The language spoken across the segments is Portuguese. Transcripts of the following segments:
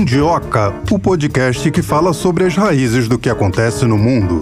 Mundioca, o podcast que fala sobre as raízes do que acontece no mundo.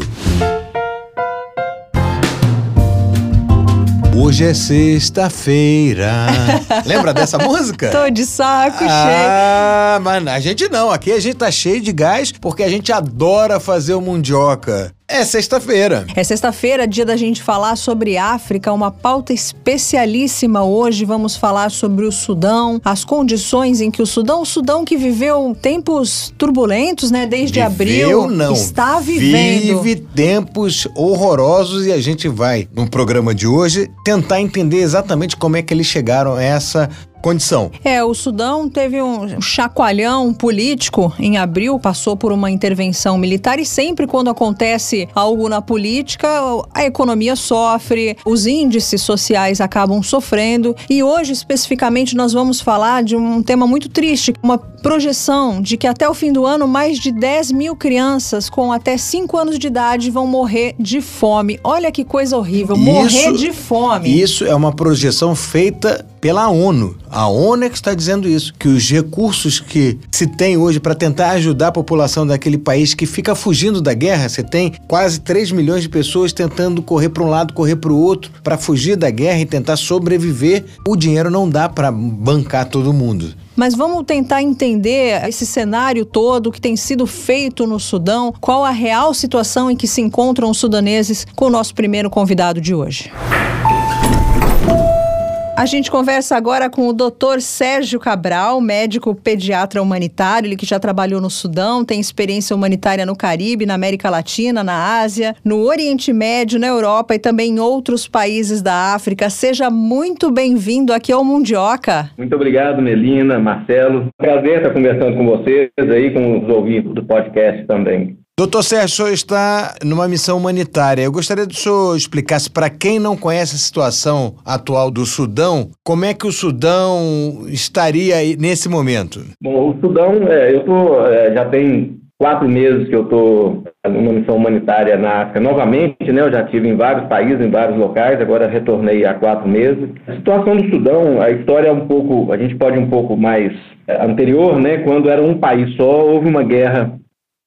Hoje é sexta-feira. Lembra dessa música? Tô de saco cheio. Ah, mas a gente não. Aqui a gente tá cheio de gás porque a gente adora fazer o mundioca. É sexta-feira. É sexta-feira, dia da gente falar sobre África, uma pauta especialíssima hoje. Vamos falar sobre o Sudão, as condições em que o Sudão, o Sudão que viveu tempos turbulentos, né, desde Viveu, abril, não. está vivendo. Vive tempos horrorosos e a gente vai, no programa de hoje, tentar entender exatamente como é que eles chegaram a essa condição. É, o Sudão teve um chacoalhão político em abril, passou por uma intervenção militar e sempre quando acontece algo na política, a economia sofre, os índices sociais acabam sofrendo e hoje especificamente nós vamos falar de um tema muito triste, uma projeção de que até o fim do ano mais de 10 mil crianças com até 5 anos de idade vão morrer de fome. Olha que coisa horrível, morrer Isso- de fome. Isso é uma projeção feita pela ONU. A ONU é está dizendo isso, que os recursos que se tem hoje para tentar ajudar a população daquele país que fica fugindo da guerra, você tem quase 3 milhões de pessoas tentando correr para um lado, correr para o outro, para fugir da guerra e tentar sobreviver. O dinheiro não dá para bancar todo mundo. Mas vamos tentar entender esse cenário todo que tem sido feito no Sudão, qual a real situação em que se encontram os sudaneses com o nosso primeiro convidado de hoje. A gente conversa agora com o Dr. Sérgio Cabral, médico pediatra humanitário, ele que já trabalhou no Sudão, tem experiência humanitária no Caribe, na América Latina, na Ásia, no Oriente Médio, na Europa e também em outros países da África. Seja muito bem-vindo aqui ao Mundioca. Muito obrigado, Melina, Marcelo. Prazer estar conversando com vocês aí, com os ouvintes do podcast também. Doutor Sérgio, o senhor está numa missão humanitária. Eu gostaria que o senhor explicasse para quem não conhece a situação atual do Sudão, como é que o Sudão estaria nesse momento? Bom, o Sudão, é, eu tô, é, já tem quatro meses que eu estou numa missão humanitária na África novamente, né? Eu já tive em vários países, em vários locais, agora retornei há quatro meses. A situação do Sudão, a história é um pouco, a gente pode ir um pouco mais é, anterior, né? Quando era um país só, houve uma guerra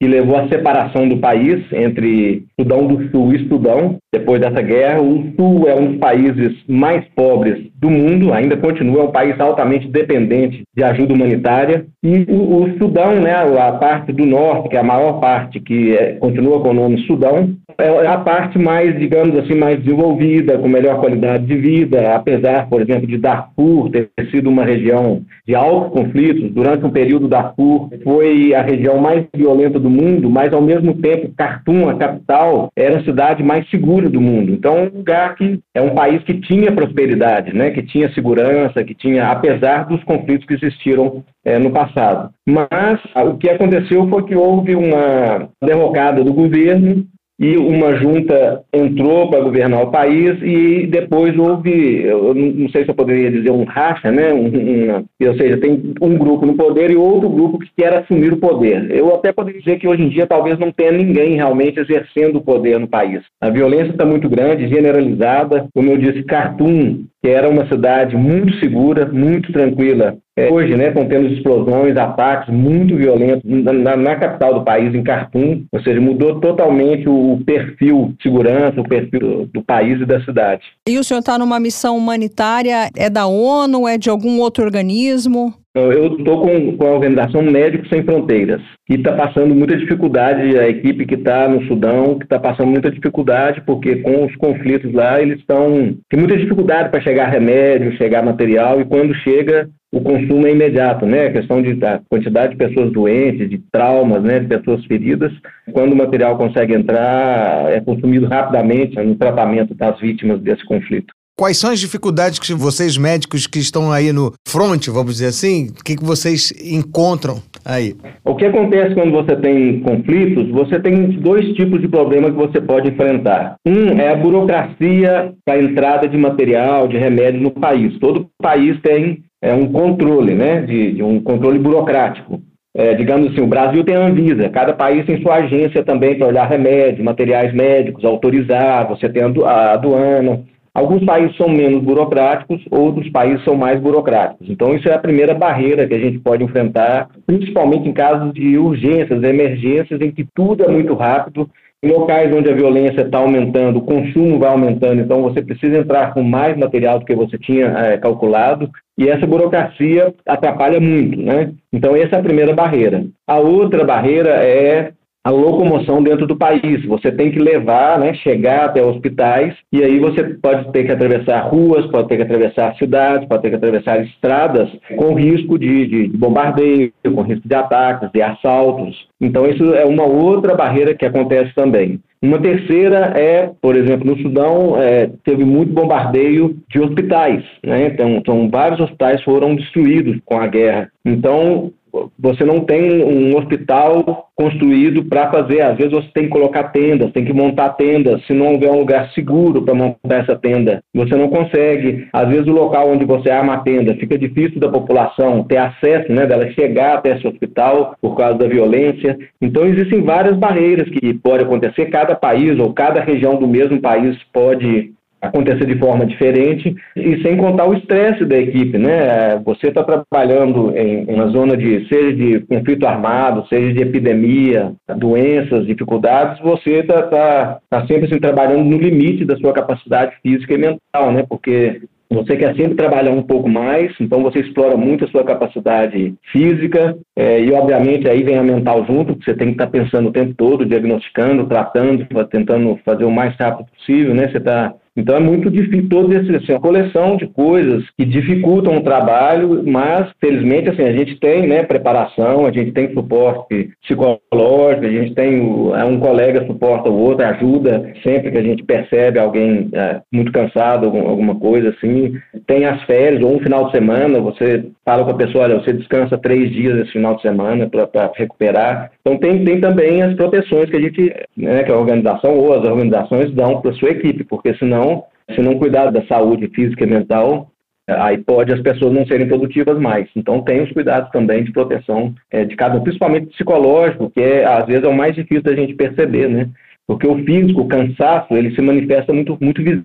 que levou à separação do país entre Sudão do Sul e Sudão. Depois dessa guerra, o Sul é um dos países mais pobres do mundo, ainda continua é um país altamente dependente de ajuda humanitária. E o, o Sudão, né, a parte do norte, que é a maior parte, que é- continua com o nome Sudão, é a parte mais, digamos assim, mais desenvolvida, com melhor qualidade de vida, apesar, por exemplo, de Darfur ter sido uma região de altos conflitos. Durante um período, Darfur foi a região mais violenta do mundo, mas, ao mesmo tempo, Khartoum, a capital, era a cidade mais segura do mundo. Então, é um lugar que é um país que tinha prosperidade, né, que tinha segurança, que tinha, apesar dos conflitos que existiram eh, no passado. Mas o que aconteceu foi que houve uma derrocada do governo e uma junta entrou para governar o país e depois houve, eu não sei se eu poderia dizer um racha, né? Um, uma- ou seja, tem um grupo no poder e outro grupo que quer assumir o poder. Eu até poderia dizer que hoje em dia talvez não tenha ninguém realmente exercendo o poder no país. A violência está muito grande, generalizada. Como eu disse, Khartoum, que era uma cidade muito segura, muito tranquila, é, hoje, né, estão tendo explosões, ataques muito violentos na, na- capital do país, em Khartoum, ou seja, mudou totalmente o, o perfil de segurança, o perfil do, do país e da cidade. E o senhor está numa missão humanitária, é da ONU, é de algum outro organismo? Eu estou com, com a Organização Médicos Sem Fronteiras, que está passando muita dificuldade, a equipe que está no Sudão, que está passando muita dificuldade, porque com os conflitos lá, eles estão. tem muita dificuldade para chegar remédio, chegar material, e quando chega, o consumo é imediato, né? A questão de, da quantidade de pessoas doentes, de traumas, né? De pessoas feridas. Quando o material consegue entrar, é consumido rapidamente no tratamento das vítimas desse conflito. Quais são as dificuldades que vocês médicos que estão aí no front, vamos dizer assim, o que, que vocês encontram aí? O que acontece quando você tem conflitos? Você tem dois tipos de problema que você pode enfrentar. Um é a burocracia para a entrada de material, de remédio no país. Todo país tem é, um controle, né, de, de um controle burocrático. É, digamos assim, o Brasil tem a Anvisa, cada país tem sua agência também para olhar remédio, materiais médicos, autorizar, você tem a adu- a aduana. Alguns países são menos burocráticos, outros países são mais burocráticos. Então, isso é a primeira barreira que a gente pode enfrentar, principalmente em casos de urgências, emergências, em que tudo é muito rápido. Em locais onde a violência está aumentando, o consumo vai aumentando, então você precisa entrar com mais material do que você tinha é, calculado, e essa burocracia atrapalha muito, né? Então, essa é a primeira barreira. A outra barreira é a locomoção dentro do país. Você tem que levar, né, chegar até hospitais, e aí você pode ter que atravessar ruas, pode ter que atravessar cidades, pode ter que atravessar estradas com risco de, de, de bombardeio, com risco de ataques, de assaltos. Então, isso é uma outra barreira que acontece também. Uma terceira é, por exemplo, no Sudão, é, teve muito bombardeio de hospitais. Né? Então, então, vários hospitais foram destruídos com a guerra. Então, você não tem um hospital construído para fazer. Às vezes você tem que colocar tendas, tem que montar tendas. Se não houver um lugar seguro para montar essa tenda, você não consegue. Às vezes o local onde você arma a tenda fica difícil da população ter acesso, né, dela chegar até esse hospital por causa da violência. Então existem várias barreiras que podem acontecer. Cada país ou cada região do mesmo país pode acontecer de forma diferente e sem contar o estresse da equipe, né? Você está trabalhando em uma zona de seja de conflito armado, seja de epidemia, doenças, dificuldades, você está tá, tá sempre assim, trabalhando no limite da sua capacidade física e mental, né? Porque você quer sempre trabalhar um pouco mais, então você explora muito a sua capacidade física é, e, obviamente, aí vem a mental junto, você tem que estar tá pensando o tempo todo, diagnosticando, tratando, tentando fazer o mais rápido possível, né? Você está então é muito difícil, todo esse, assim, coleção de coisas que dificultam o trabalho, mas felizmente assim, a gente tem né, preparação, a gente tem suporte psicológico, a gente tem é, um colega suporta o outro, ajuda sempre que a gente percebe alguém é, muito cansado, alguma coisa assim. Tem as férias ou um final de semana, você fala com a pessoa, olha, você descansa três dias esse final de semana para recuperar. Então tem, tem também as proteções que a gente, né, que a organização ou as organizações dão para sua equipe, porque senão, se não cuidar da saúde física e mental, aí pode as pessoas não serem produtivas mais. Então tem os cuidados também de proteção é, de cada um, principalmente psicológico, que é, às vezes é o mais difícil da gente perceber, né? Porque o físico, o cansaço, ele se manifesta muito, muito visível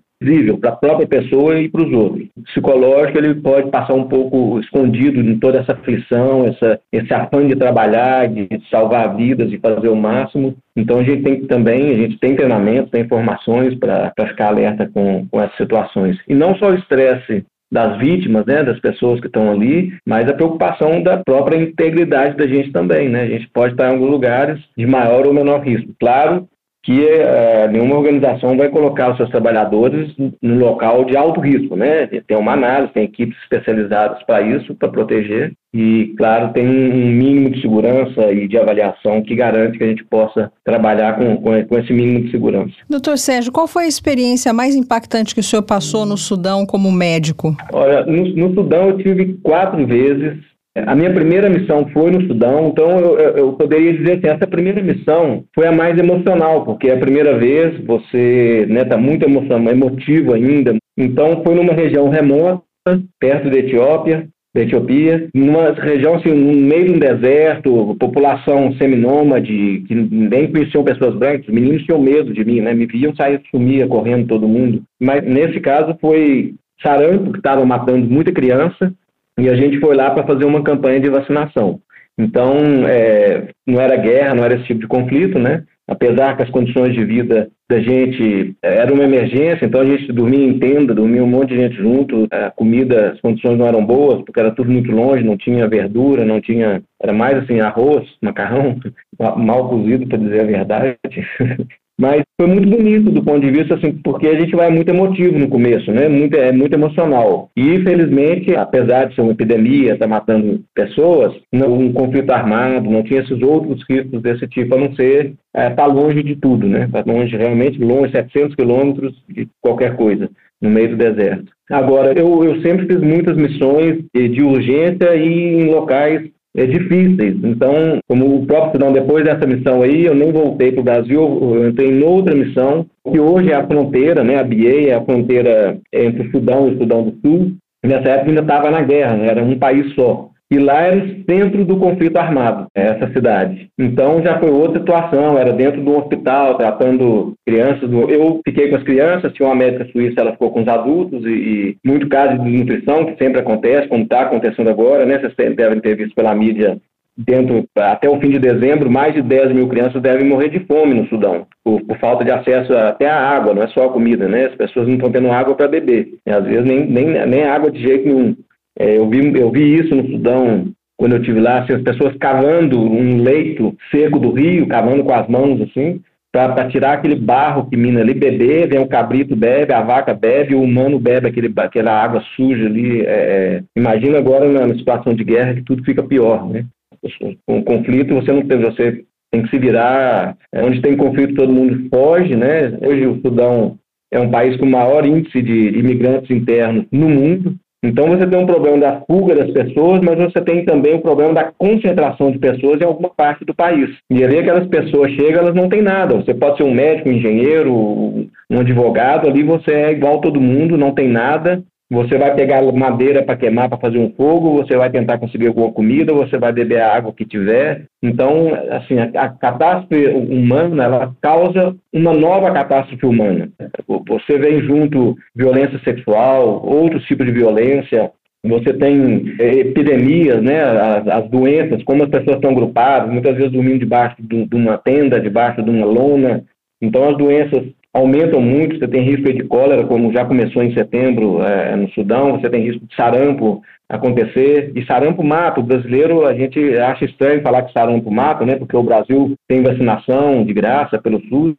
para a própria pessoa e para os outros. Psicológico, ele pode passar um pouco escondido em toda essa aflição, essa, esse afã de trabalhar, de salvar vidas, de fazer o máximo. Então, a gente tem também, a gente tem treinamento, tem informações para ficar alerta com, com essas situações. E não só o estresse das vítimas, né, das pessoas que estão ali, mas a preocupação da própria integridade da gente também, né? A gente pode estar em alguns lugares de maior ou menor risco. Claro que é, nenhuma organização vai colocar os seus trabalhadores no local de alto risco, né? Tem uma análise, tem equipes especializadas para isso, para proteger, e, claro, tem um mínimo de segurança e de avaliação que garante que a gente possa trabalhar com, com, com esse mínimo de segurança. Doutor Sérgio, qual foi a experiência mais impactante que o senhor passou no Sudão como médico? Olha, no, no Sudão eu tive quatro vezes a minha primeira missão foi no Sudão, então eu, eu, poderia dizer que essa primeira missão foi a mais emocional, porque é a primeira vez, você está né, tá muito emocional, emotivo ainda. Então foi numa região remota, perto da Etiópia, da Etiópia, numa região assim, no meio de um deserto, população seminômade, que nem conheciam pessoas brancas, os meninos tinham medo de mim, né? Me viam sair, sumia, correndo todo mundo. Mas nesse caso foi sarampo que estava matando muita criança, e a gente foi lá para fazer uma campanha de vacinação. Então, é, não era guerra, não era esse tipo de conflito, né? Apesar que as condições de vida da gente é, era uma emergência, então a gente dormia em tenda, dormia um monte de gente junto, a comida, as condições não eram boas, porque era tudo muito longe, não tinha verdura, não tinha, era mais assim, arroz, macarrão, mal cozido, para dizer a verdade. Mas foi muito bonito do ponto de vista, assim, porque a gente vai muito emotivo no começo, né? Muito, é muito emocional. E, infelizmente, apesar de ser uma epidemia, estar tá matando pessoas, não, um conflito armado, não tinha esses outros riscos desse tipo, a não ser estar é, tá longe de tudo, né? Está longe, realmente longe, 700 quilômetros de qualquer coisa, no meio do deserto. Agora, eu, eu sempre fiz muitas missões de, de urgência e em locais é, difíceis. Então, como o próprio Sudão, depois dessa missão aí, eu nem voltei para o Brasil, eu entrei em outra missão, que hoje é a fronteira, né, a BIA é a fronteira entre o Sudão e o Sudão do Sul. Nessa época ainda estava na guerra, né, era um país só. E lá era o centro do conflito armado, essa cidade. Então já foi outra situação, era dentro de um hospital, tratando crianças. Do... Eu fiquei com as crianças, tinha uma médica suíça, ela ficou com os adultos, e, e muito caso de nutrição, que sempre acontece, como está acontecendo agora, né? Vocês devem ter visto pela mídia dentro até o fim de dezembro, mais de 10 mil crianças devem morrer de fome no Sudão, por, por falta de acesso até à água, não é só a comida, né? As pessoas não estão tendo água para beber, e às vezes nem, nem, nem água de jeito nenhum. É, eu, vi, eu vi isso no Sudão quando eu estive lá, assim, as pessoas cavando um leito seco do rio, cavando com as mãos assim, para tirar aquele barro que mina ali, beber, vem o cabrito bebe, a vaca bebe, o humano bebe aquele, aquela água suja ali. É, é imagina agora na, situação de guerra que tudo fica pior, né? Com conflito, você não tem, você tem que se virar. É, onde tem conflito, todo mundo foge, né? Hoje o Sudão é um país com maior índice de imigrantes internos no mundo. Então você tem um problema da fuga das pessoas, mas você tem também o problema da concentração de pessoas em alguma parte do país. E ali aquelas pessoas chegam, elas não têm nada. Você pode ser um médico, um engenheiro, um advogado, ali você é igual todo mundo, não tem nada, você vai pegar madeira para queimar, para fazer um fogo, você vai tentar conseguir alguma comida, você vai beber a água que tiver. Então, assim, a, catástrofe humana, ela causa uma nova catástrofe humana. Você vem junto violência sexual, outros tipos de violência, você tem é, epidemias, né, as, as, doenças, como as pessoas estão grupadas, muitas vezes dormindo debaixo de, de uma tenda, debaixo de uma lona. Então, as doenças aumentam muito, você tem risco de cólera, como já começou em setembro é, no Sudão, você tem risco de sarampo acontecer, e sarampo mata, o brasileiro, a gente acha estranho falar que sarampo mata, né, porque o Brasil tem vacinação de graça pelo SUS,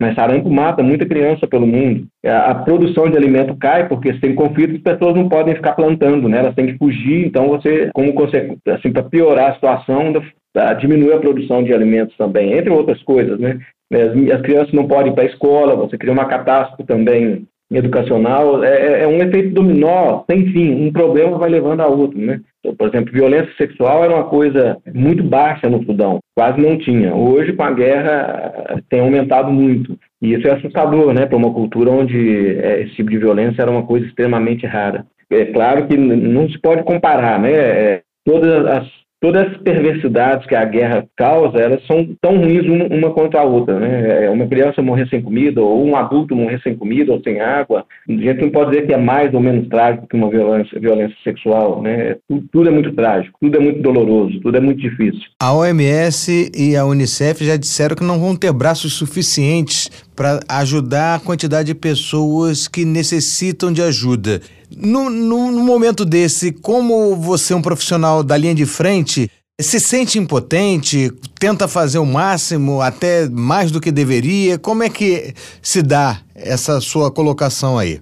mas sarampo mata muita criança pelo mundo. A, a produção de alimento cai porque se tem conflito, as pessoas não podem ficar plantando, né? Elas têm que fugir. Então você, como assim, para piorar a situação, diminui a produção de alimentos também, entre outras coisas, né? As, as crianças não podem ir para a escola, você cria uma catástrofe também educacional, é, é, é, um efeito dominó, sem fim, um problema vai levando a outro, né? Então, por exemplo, violência sexual era uma coisa muito baixa no Sudão, quase não tinha. Hoje, com a guerra, tem aumentado muito. E isso é assustador, né, para uma cultura onde é, esse tipo de violência era uma coisa extremamente rara. É claro que não se pode comparar, né? É, todas as todas as perversidades que a guerra causa, elas são tão ruins uma, quanto a outra, né? É uma criança morrer sem comida, ou um adulto morrer sem comida ou sem água, a gente não pode dizer que é mais ou menos trágico que uma violência, violência sexual, né? Tudo, tudo é muito trágico, tudo é muito doloroso, tudo é muito difícil. A OMS e a Unicef já disseram que não vão ter braços suficientes para ajudar a quantidade de pessoas que necessitam de ajuda. No, no, momento desse, como você é um profissional da linha de frente, se sente impotente, tenta fazer o máximo, até mais do que deveria? Como é que se dá essa sua colocação aí?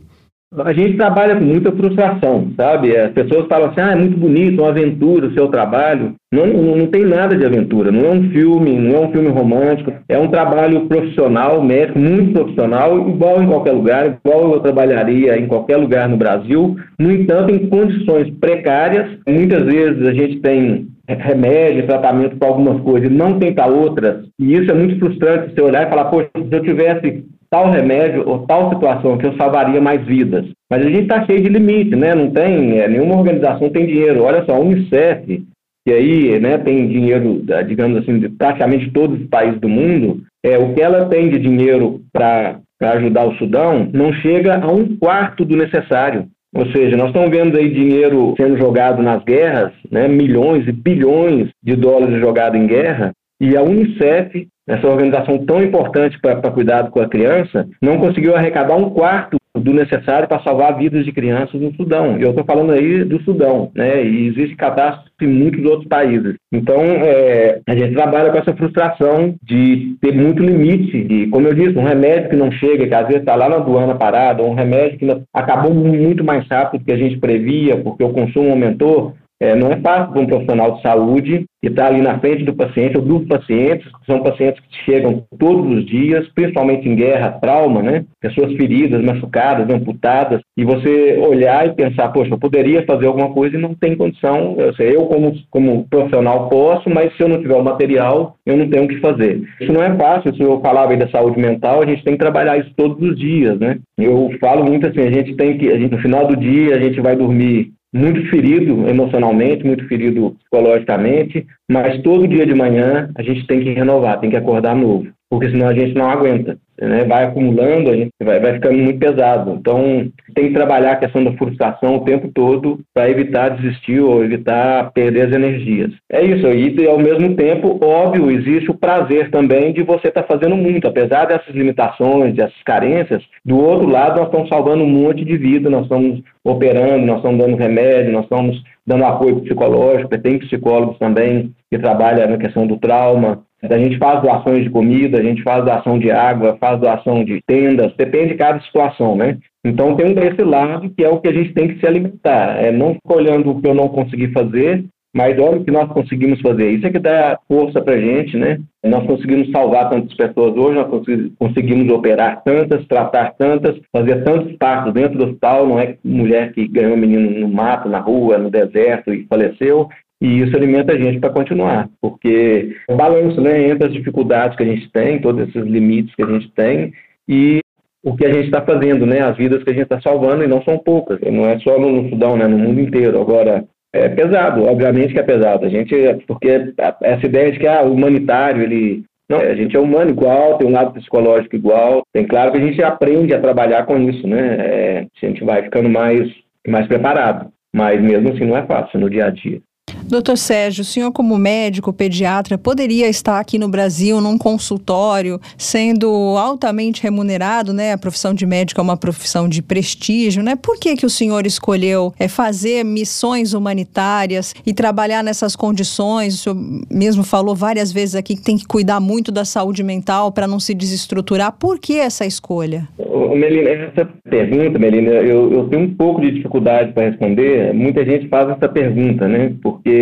A gente trabalha com muita frustração, sabe? As pessoas falam assim, ah, é muito bonito, uma aventura o seu trabalho. Não, não tem nada de aventura, não é um filme, não é um filme romântico, é um trabalho profissional, médico, muito profissional, igual em qualquer lugar, igual eu trabalharia em qualquer lugar no Brasil. No entanto, em condições precárias, muitas vezes a gente tem remédio, tratamento para algumas coisas e não tem para outras, e isso é muito frustrante você olhar e falar, poxa, se eu tivesse tal remédio ou tal situação que eu salvaria mais vidas. Mas a gente está cheio de limite, né? Não tem, é, nenhuma organização tem dinheiro. Olha só, a Unicef, que aí né, tem dinheiro, digamos assim, de praticamente todos os países do mundo, é, o que ela tem de dinheiro para ajudar o Sudão não chega a um quarto do necessário. Ou seja, nós estamos vendo aí dinheiro sendo jogado nas guerras, né, milhões e bilhões de dólares jogados em guerra, e a Unicef essa organização tão importante para cuidado com a criança, não conseguiu arrecadar um quarto do necessário para salvar vidas de crianças no Sudão. Eu estou falando aí do Sudão, né? E existe catástrofe em muitos outros países. Então, é, a gente trabalha com essa frustração de ter muito limite. E, como eu disse, um remédio que não chega, que às vezes está lá na aduana parada, um remédio que acabou muito mais rápido do que a gente previa, porque o consumo aumentou. É, não é fácil para um profissional de saúde que está ali na frente do paciente ou dos pacientes, que são pacientes que chegam todos os dias, principalmente em guerra, trauma, né? Pessoas feridas, machucadas, amputadas, e você olhar e pensar, poxa, eu poderia fazer alguma coisa e não tem condição. Eu, sei, eu como, como profissional posso, mas se eu não tiver o material, eu não tenho o que fazer. Isso não é fácil, se eu falava aí da saúde mental, a gente tem que trabalhar isso todos os dias, né? Eu falo muito assim, a gente tem que, a gente, no final do dia, a gente vai dormir muito ferido emocionalmente, muito ferido psicologicamente, mas todo dia de manhã a gente tem que renovar, tem que acordar novo, porque senão a gente não aguenta né, vai acumulando, a gente vai, vai ficando muito pesado. Então, tem que trabalhar a questão da frustração o tempo todo para evitar desistir ou evitar perder as energias. É isso, e ao mesmo tempo, óbvio, existe o prazer também de você estar tá fazendo muito, apesar dessas limitações, dessas carências, do outro lado nós estamos salvando um monte de vida, nós estamos operando, nós estamos dando remédio, nós estamos dando apoio psicológico, tem psicólogos também que trabalham na questão do trauma, a gente faz doações de comida, a gente faz doação de água, faz doação de tendas, depende de cada situação, né? Então tem esse lado que é o que a gente tem que se alimentar, é não ficar olhando o que eu não consegui fazer, mas olha o que nós conseguimos fazer. Isso é que dá força para a gente, né? Nós conseguimos salvar tantas pessoas hoje, nós conseguimos operar tantas, tratar tantas, fazer tantos partos dentro do hospital. Não é mulher que ganhou um menino no mato, na rua, no deserto e faleceu. E isso alimenta a gente para continuar, porque o balanço né, entre as dificuldades que a gente tem, todos esses limites que a gente tem, e o que a gente está fazendo, né, as vidas que a gente está salvando, e não são poucas, não é só no Sudão, né, no mundo inteiro. Agora, é pesado, obviamente que é pesado. A gente, porque essa ideia de que ah, o humanitário, ele. Não, a gente é humano igual, tem um lado psicológico igual. Tem claro que a gente aprende a trabalhar com isso, né? É, a gente vai ficando mais, mais preparado. Mas mesmo assim não é fácil no dia a dia. Doutor Sérgio, o senhor, como médico, pediatra, poderia estar aqui no Brasil num consultório, sendo altamente remunerado, né? A profissão de médico é uma profissão de prestígio, né? Por que, que o senhor escolheu é, fazer missões humanitárias e trabalhar nessas condições? O senhor mesmo falou várias vezes aqui que tem que cuidar muito da saúde mental para não se desestruturar. Por que essa escolha? Melina, essa pergunta, Melina, eu, eu tenho um pouco de dificuldade para responder. Muita gente faz essa pergunta, né? Porque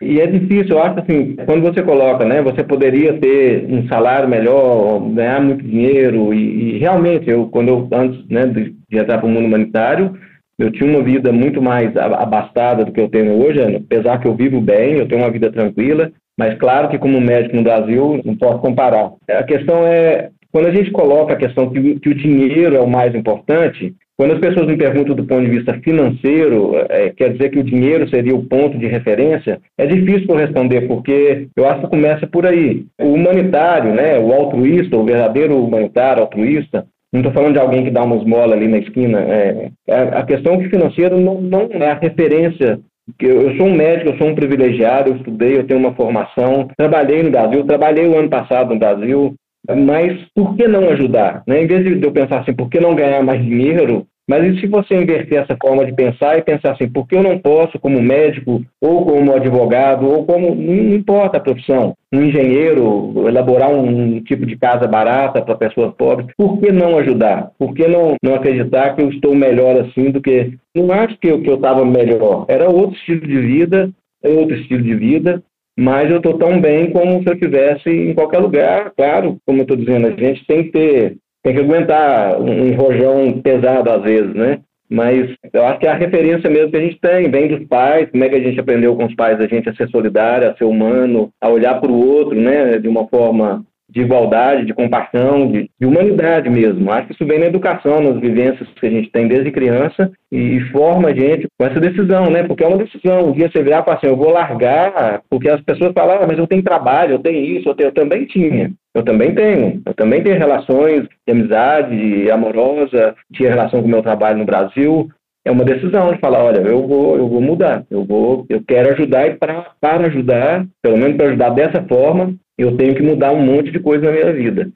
e é difícil, eu acho assim, quando você coloca, né, você poderia ter um salário melhor, ganhar muito dinheiro, e, e realmente, eu, quando eu, antes né, de, de entrar para o mundo humanitário, eu tinha uma vida muito mais abastada do que eu tenho hoje, apesar que eu vivo bem, eu tenho uma vida tranquila, mas claro que como médico no Brasil, não posso comparar. A questão é, quando a gente coloca a questão que, que o dinheiro é o mais importante, quando as pessoas me perguntam do ponto de vista financeiro, é, quer dizer que o dinheiro seria o ponto de referência, é difícil eu responder, porque eu acho que começa por aí. O humanitário, né, o altruísta, o verdadeiro humanitário, altruísta, não estou falando de alguém que dá uma esmola ali na esquina, é, é a questão que financeiro não, não é a referência eu sou um médico, eu sou um privilegiado, eu estudei, eu tenho uma formação, trabalhei no Brasil, trabalhei o ano passado no Brasil, mas por que não ajudar? Né? Em vez de eu pensar assim, por que não ganhar mais dinheiro? Mas e se você inverter essa forma de pensar e pensar assim, por que eu não posso, como médico, ou como advogado, ou como, não importa a profissão, um engenheiro, elaborar um tipo de casa barata para pessoas pobres, por que não ajudar? Por que não, não acreditar que eu estou melhor assim do que. Não acho que eu estava melhor, era outro estilo de vida, outro estilo de vida, mas eu estou tão bem como se eu estivesse em qualquer lugar. Claro, como eu estou dizendo, a gente tem que ter, tem que aguentar um rojão pesado às vezes, né? Mas eu acho que é a referência mesmo que a gente tem, vem dos pais, como é que a gente aprendeu com os pais, a gente a ser solidário, a ser humano, a olhar para o outro, né, de uma forma de igualdade, de compaixão, de, de, humanidade mesmo. Acho que isso vem na educação, nas vivências que a gente tem desde criança e, forma a gente com essa decisão, né? Porque é uma decisão. Um dia você virar e falar assim, eu vou largar, porque as pessoas falam, ah, mas eu tenho trabalho, eu tenho isso, eu, tenho, eu também tinha. Eu também tenho. Eu também tenho relações de amizade, amorosa, tinha relação com o meu trabalho no Brasil. É uma decisão de falar, olha, eu vou, eu vou mudar, eu vou, eu quero ajudar e para, para ajudar, pelo menos para ajudar dessa forma, eu tenho que mudar um monte de coisa na minha vida.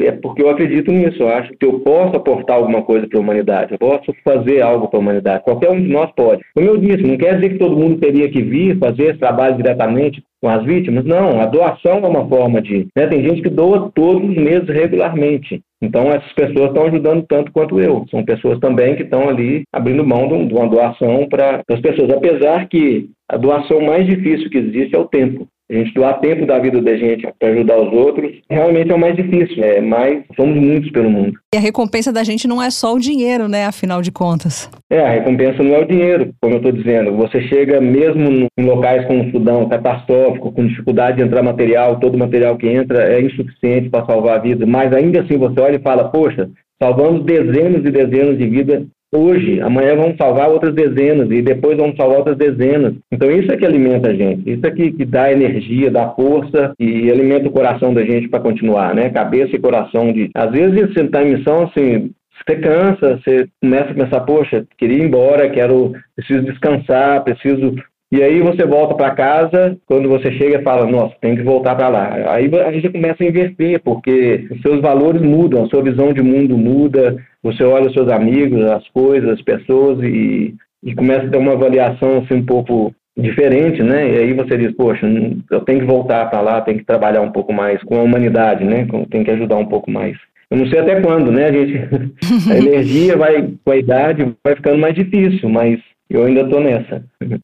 É porque eu acredito nisso, eu acho que eu posso aportar alguma coisa para a humanidade, eu posso fazer algo para a humanidade, qualquer um de nós pode. Como eu disse, não quer dizer que todo mundo teria que vir fazer esse trabalho diretamente com as vítimas, não, a doação é uma forma de. Né, tem gente que doa todos os meses regularmente. Então, essas pessoas estão ajudando tanto quanto eu. São pessoas também que estão ali abrindo mão de uma doação para as pessoas. Apesar que a doação mais difícil que existe é o tempo. A gente doar tempo da vida da gente para ajudar os outros, realmente é o mais difícil, é, mas somos muitos pelo mundo. E a recompensa da gente não é só o dinheiro, né, afinal de contas. É, a recompensa não é o dinheiro, como eu estou dizendo. Você chega mesmo em locais como o Sudão, catastrófico, com dificuldade de entrar material, todo o material que entra é insuficiente para salvar a vida, mas ainda assim você olha e fala, poxa, salvamos dezenas e dezenas de vidas hoje, amanhã vamos salvar outras dezenas e depois vamos salvar outras dezenas. Então isso é que alimenta a gente, isso é que, que dá energia, dá força e alimenta o coração da gente para continuar, né? Cabeça e coração de. Às vezes você está em missão assim, você cansa, você começa a pensar, poxa, queria ir embora, quero, preciso descansar, preciso e aí você volta para casa, quando você chega fala, nossa, tem que voltar para lá. Aí a gente começa a inverter, porque os seus valores mudam, a sua visão de mundo muda, você olha os seus amigos, as coisas, as pessoas e, e começa a ter uma avaliação assim um pouco diferente, né? E aí você diz, poxa, eu tenho que voltar para lá, tenho que trabalhar um pouco mais com a humanidade, né? Tenho que ajudar um pouco mais. Eu não sei até quando, né? A gente, a energia vai com a idade vai ficando mais difícil, mas eu ainda estou nessa.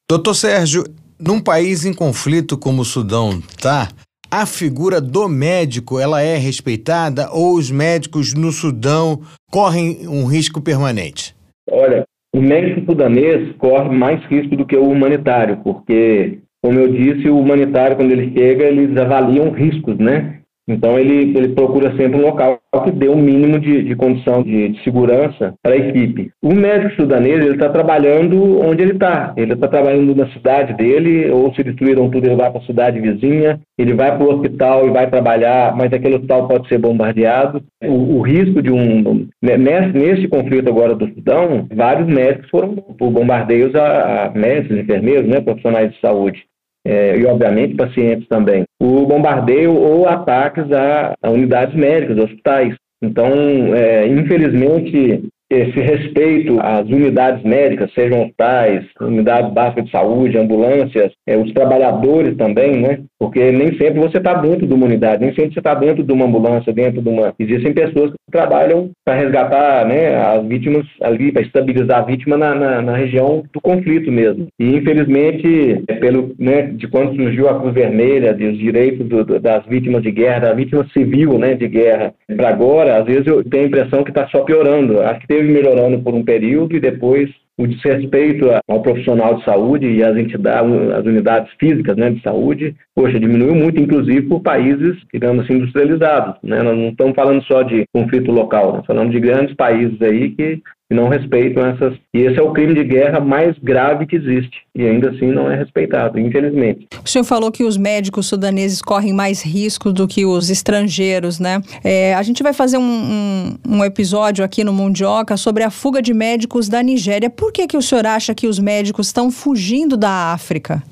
Doutor Sérgio, num país em conflito como o Sudão, tá? A figura do médico, ela é respeitada ou os médicos no Sudão correm um risco permanente? Olha, o médico sudanês corre mais risco do que o humanitário, porque, como eu disse, o humanitário, quando ele chega, eles avaliam riscos, né? Então ele, ele procura sempre um local que dê um mínimo de, de condição de, de, segurança para a equipe. O médico sudanês ele está trabalhando onde ele está. Ele está trabalhando na cidade dele, ou se destruíram tudo, ele vai para a cidade vizinha, ele vai para o hospital e vai trabalhar, mas aquele hospital pode ser bombardeado. O, o risco de um... Né, nesse, nesse, conflito agora do Sudão, vários médicos foram por bombardeios a, a médicos, enfermeiros, né, profissionais de saúde é, e, obviamente, pacientes também. O bombardeio ou ataques a, a unidades médicas, hospitais. Então, é, infelizmente, esse respeito às unidades médicas, sejam hospitais, unidades básicas de saúde, ambulâncias, é, os trabalhadores também, né? Porque nem sempre você está dentro de uma unidade, nem sempre você está dentro de uma ambulância, dentro de uma. Existem pessoas que trabalham para resgatar né, as vítimas ali, para estabilizar a vítima na, na, na, região do conflito mesmo. E infelizmente, é pelo né, de quando surgiu a Cruz Vermelha, dos direitos do, das vítimas de guerra, da vítima civil né, de guerra, para agora, às vezes eu tenho a impressão que está só piorando. Acho que esteve melhorando por um período e depois o desrespeito ao profissional de saúde e às entidades, as unidades físicas né, de saúde, poxa, diminuiu muito, inclusive por países, digamos assim, industrializados. Né? Nós não estamos falando só de conflito local, nós falamos de grandes países aí que que não respeitam essas. E esse é o crime de guerra mais grave que existe. E ainda assim não é respeitado, infelizmente. O senhor falou que os médicos sudaneses correm mais risco do que os estrangeiros, né? É, a gente vai fazer um, um, um, episódio aqui no Mundioca sobre a fuga de médicos da Nigéria. Por que, que o senhor acha que os médicos estão fugindo da África?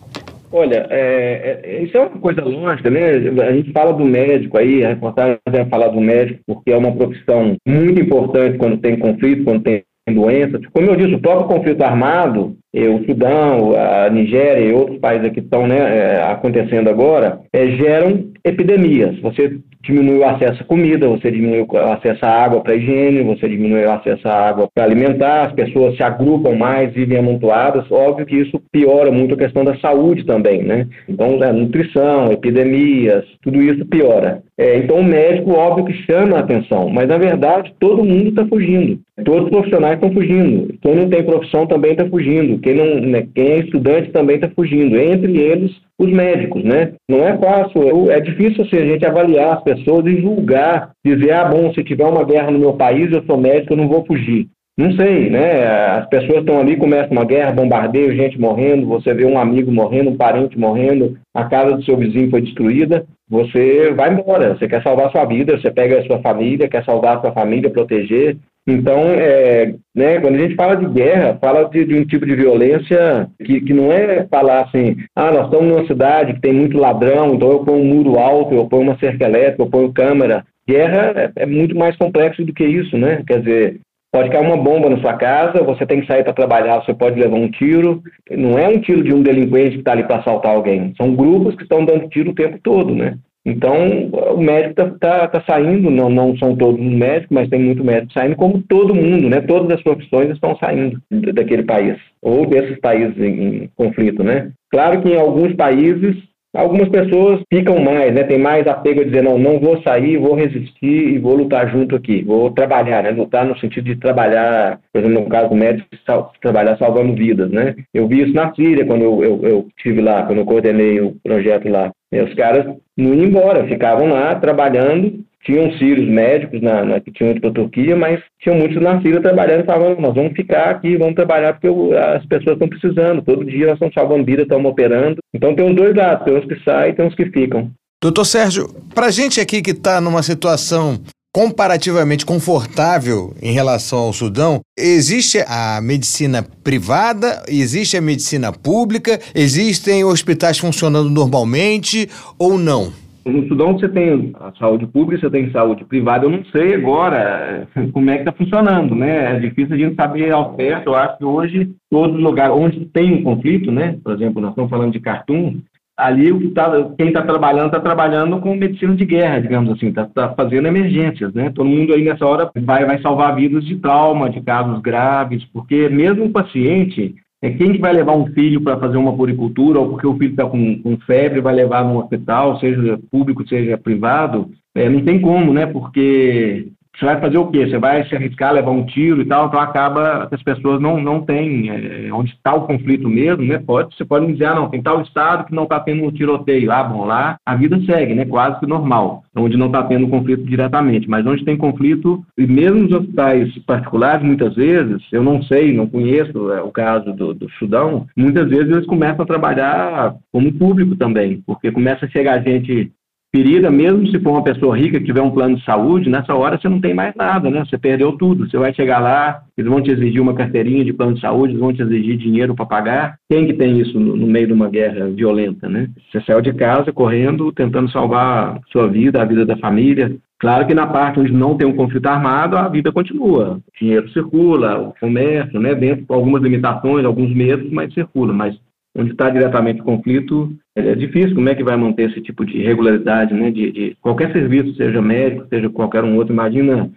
Olha, é, é, isso é uma coisa lógica, né? A gente fala do médico aí, a reportagem vai falar do médico, porque é uma profissão muito importante quando tem conflito, quando tem doença. Como eu disse, o próprio conflito armado, o Sudão, a Nigéria e outros países que estão né, é, acontecendo agora, é, geram epidemias. Você diminui o acesso à comida, você diminui o acesso à água para higiene, você diminui o acesso à água para alimentar, as pessoas se agrupam mais, vivem amontoadas. Óbvio que isso piora muito a questão da saúde também, né? Então, é, nutrição, epidemias, tudo isso piora. É, então, o médico, óbvio que chama a atenção, mas na verdade todo mundo está fugindo. Todos os profissionais estão fugindo. Quem não tem profissão também está fugindo. Quem, não, né, quem é estudante também está fugindo. Entre eles, os médicos, né? Não é fácil, é difícil assim, a gente avaliar as pessoas e julgar, dizer, ah, bom, se tiver uma guerra no meu país, eu sou médico, eu não vou fugir. Não sei, né? As pessoas estão ali, começa uma guerra, bombardeio, gente morrendo, você vê um amigo morrendo, um parente morrendo, a casa do seu vizinho foi destruída, você vai embora, você quer salvar sua vida, você pega a sua família, quer salvar a sua família, proteger, então, é, né, quando a gente fala de guerra, fala de, de, um tipo de violência que, que não é falar assim, ah, nós estamos numa cidade que tem muito ladrão, então eu ponho um muro alto, eu ponho uma cerca elétrica, eu ponho câmera. Guerra é, é muito mais complexo do que isso, né? Quer dizer, pode cair uma bomba na sua casa, você tem que sair para trabalhar, você pode levar um tiro. Não é um tiro de um delinquente que está ali para assaltar alguém. São grupos que estão dando tiro o tempo todo, né? Então, o médico está tá, tá saindo, não, não são todos os médicos, mas tem muito médico saindo, como todo mundo, né? Todas as profissões estão saindo daquele país, ou desses países em, em conflito, né? Claro que em alguns países Algumas pessoas ficam mais, né? Tem mais apego a dizer, não, não vou sair, vou resistir e vou lutar junto aqui. Vou trabalhar, né? Lutar no sentido de trabalhar, por exemplo, no caso do médico, sal, trabalhar salvando vidas, né? Eu vi isso na Síria, quando eu, estive lá, quando eu coordenei o projeto lá. E os caras não iam embora, ficavam lá trabalhando tinham sírios médicos na, na, que tinham ido para a Turquia, mas tinham muitos na Síria trabalhando e falavam, nós vamos ficar aqui, vamos trabalhar porque as pessoas estão precisando, todo dia elas estão salvando vida, estão operando. Então tem os dois lados, tem uns que saem e tem uns que ficam. Doutor Sérgio, para gente aqui que está numa situação comparativamente confortável em relação ao Sudão, existe a medicina privada, existe a medicina pública, existem hospitais funcionando normalmente ou não? No Sudão você tem a saúde pública, você tem saúde privada. Eu não sei agora eh, como é que está funcionando, né? É difícil a gente saber ao certo. Eu acho que hoje, todos os lugares onde tem um conflito, né? Por exemplo, nós estamos falando de Khartoum, ali o que tá, quem está trabalhando está trabalhando com medicina de guerra, digamos assim, está tá fazendo emergências, né? Todo mundo aí nessa hora vai, vai salvar vidas de trauma, de casos graves, porque mesmo um paciente é quem que vai levar um filho para fazer uma puricultura ou porque o filho está com, com, febre vai levar no hospital, seja público, seja privado, é, não tem como, né? Porque você vai fazer o quê? Você vai se arriscar, levar um tiro e tal, então acaba que as pessoas não, não têm é, onde está o conflito mesmo, né? Pode, você pode me dizer, ah, não, tem tal estado que não está tendo um tiroteio. Ah, bom, lá a vida segue, né? Quase que normal, onde não está tendo conflito diretamente. Mas onde tem conflito, e mesmo nos hospitais particulares, muitas vezes, eu não sei, não conheço é, o caso do, do Sudão, muitas vezes eles começam a trabalhar como público também, porque começa a chegar gente ferida, mesmo se for uma pessoa rica que tiver um plano de saúde, nessa hora você não tem mais nada, né? Você perdeu tudo. Você vai chegar lá, eles vão te exigir uma carteirinha de plano de saúde, eles vão te exigir dinheiro para pagar. Quem que tem isso no, no, meio de uma guerra violenta, né? Você saiu de casa correndo, tentando salvar sua vida, a vida da família. Claro que na parte onde não tem um conflito armado, a vida continua. O dinheiro circula, o comércio, né? Dentro com algumas limitações, alguns medos, mas circula. Mas onde está diretamente o conflito, é difícil. Como é que vai manter esse tipo de regularidade, né? De, de, qualquer serviço, seja médico, seja qualquer um outro. Imagina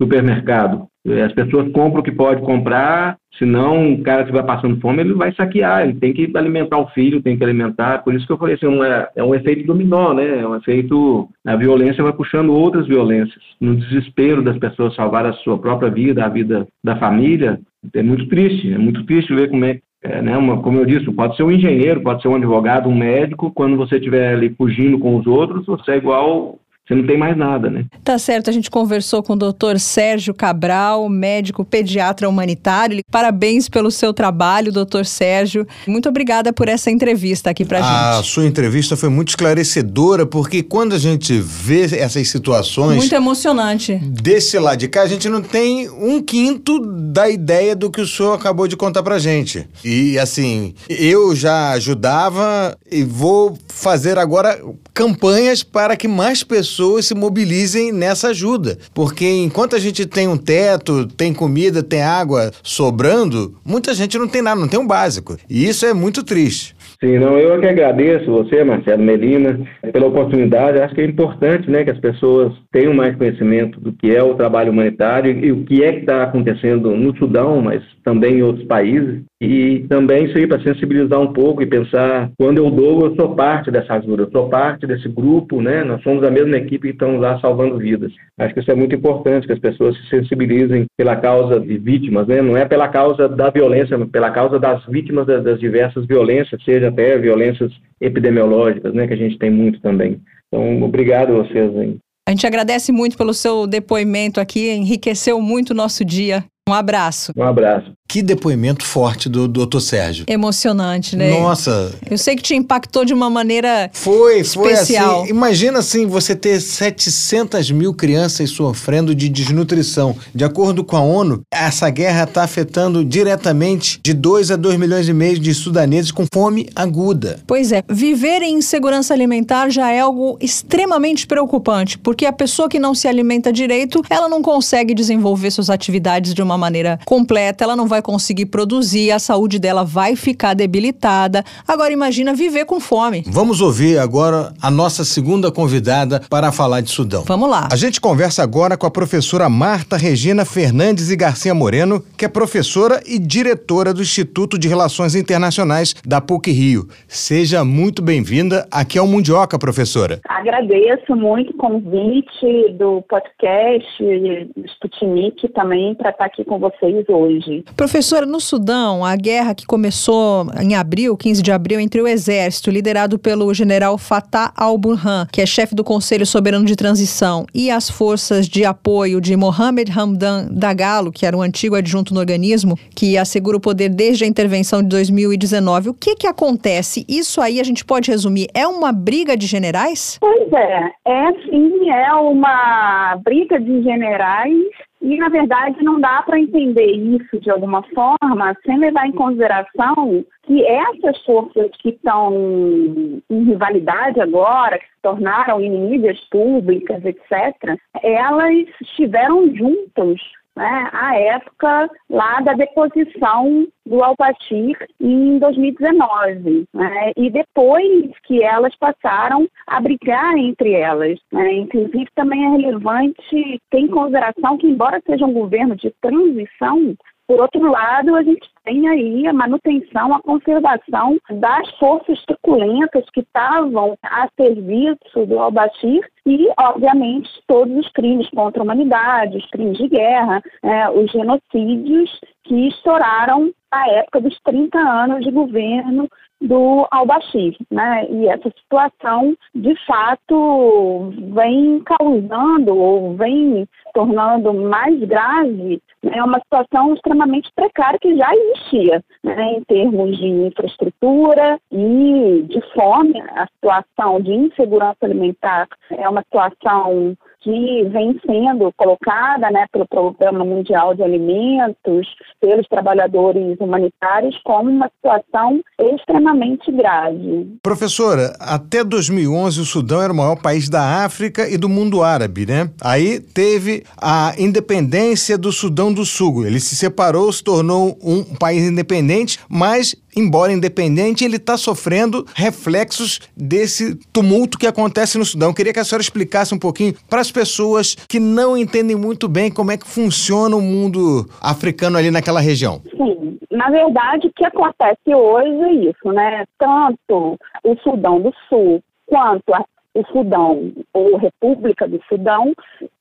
supermercado. As pessoas compram o que pode comprar, senão o cara que vai passando fome, ele vai saquear, ele tem que alimentar o filho, tem que alimentar. Por isso que eu falei assim, é, é um efeito dominó, né? É um efeito. A violência vai puxando outras violências. No desespero das pessoas salvar a sua própria vida, a vida da família, é muito triste. É muito triste ver como é é, né, uma, como eu disse, pode ser um engenheiro, pode ser um advogado, um médico. Quando você estiver ali fugindo com os outros, você é igual você não tem mais nada, né? Tá certo, a gente conversou com o doutor Sérgio Cabral, médico pediatra humanitário. Parabéns pelo seu trabalho, doutor Sérgio. Muito obrigada por essa entrevista aqui pra a gente. A sua entrevista foi muito esclarecedora, porque quando a gente vê essas situações. Muito emocionante. Desse lado de cá, a gente não tem um quinto da ideia do que o senhor acabou de contar pra gente. E assim, eu já ajudava e vou fazer agora campanhas para que mais pessoas se mobilizem nessa ajuda. Porque enquanto a gente tem um teto, tem comida, tem água sobrando, muita gente não tem nada, não tem um básico. E isso é muito triste. Sim, não, eu é que agradeço você, Marcelo Melina, pela oportunidade. Acho que é importante né, que as pessoas tenham mais conhecimento do que é o trabalho humanitário e o que é que está acontecendo no Sudão, mas também em outros países. E também isso aí para sensibilizar um pouco e pensar, quando eu dou, eu sou parte dessa ajuda, eu sou parte desse grupo, né? Nós somos a mesma equipe que estamos lá salvando vidas. Acho que isso é muito importante, que as pessoas se sensibilizem pela causa de vítimas, né? Não é pela causa da violência, mas pela causa das vítimas das, diversas violências, seja até violências epidemiológicas, né? Que a gente tem muito também. Então, obrigado a vocês aí. A gente agradece muito pelo seu depoimento aqui, enriqueceu muito o nosso dia. Um abraço. Um abraço. Que depoimento forte do doutor Sérgio. Emocionante, né? Nossa. Eu sei que te impactou de uma maneira foi, foi especial. Assim, imagina assim, você ter 700 mil crianças sofrendo de desnutrição. De acordo com a ONU, essa guerra está afetando diretamente de 2 a 2 milhões e meio de sudaneses com fome aguda. Pois é, viver em insegurança alimentar já é algo extremamente preocupante, porque a pessoa que não se alimenta direito, ela não consegue desenvolver suas atividades de uma maneira completa, ela não vai vai conseguir produzir, a saúde dela vai ficar debilitada. Agora imagina viver com fome. Vamos ouvir agora a nossa segunda convidada para falar de Sudão. Vamos lá. A gente conversa agora com a professora Marta Regina Fernandes e Garcia Moreno, que é professora e diretora do Instituto de Relações Internacionais da PUC Rio. Seja muito bem-vinda aqui ao Mundioca, professora. Agradeço muito o convite do podcast Sputnik também para estar aqui com vocês hoje. Professora, no Sudão, a guerra que começou em abril, 15 de abril, entre o exército, liderado pelo general Fatah al-Burhan, que é chefe do Conselho Soberano de Transição, e as forças de apoio de Mohamed Hamdan Dagalo, que era o antigo adjunto no organismo, que assegura o poder desde a intervenção de 2019. O que que acontece? Isso aí a gente pode resumir, é uma briga de generais? Pois é, é sim, é uma briga de generais e, na verdade, não dá para entender isso de alguma forma sem levar em consideração que essas forças que estão em rivalidade agora, que se tornaram inimigas públicas, etc., elas estiveram juntas né, à época lá da deposição do Al-Bashir em 2019. Né, e depois que elas passaram a brigar entre elas. Né, inclusive, também é relevante ter em consideração que, embora seja um governo de transição, por outro lado, a gente tem aí a manutenção, a conservação das forças truculentas que estavam a serviço do al-Bashir e, obviamente, todos os crimes contra a humanidade, os crimes de guerra, é, os genocídios que estouraram na época dos 30 anos de governo do al-Bashir, né? E essa situação, de fato, vem causando ou vem tornando mais grave né, uma situação extremamente precária que já existia, né, em termos de infraestrutura e de fome. A situação de insegurança alimentar é uma situação que vem sendo colocada né, pelo Programa Mundial de Alimentos, pelos trabalhadores humanitários, como uma situação extremamente grave. Professora, até 2011 o Sudão era o maior país da África e do mundo árabe, né? Aí teve a independência do Sudão do Sul. Ele se separou, se tornou um país independente, mas embora independente, ele está sofrendo reflexos desse tumulto que acontece no Sudão. Eu queria que a senhora explicasse um pouquinho para as pessoas que não entendem muito bem como é que funciona o mundo africano ali naquela região. Sim, na verdade, o que acontece hoje é isso, né? Tanto o Sudão do Sul quanto a o Sudão, ou República do Sudão,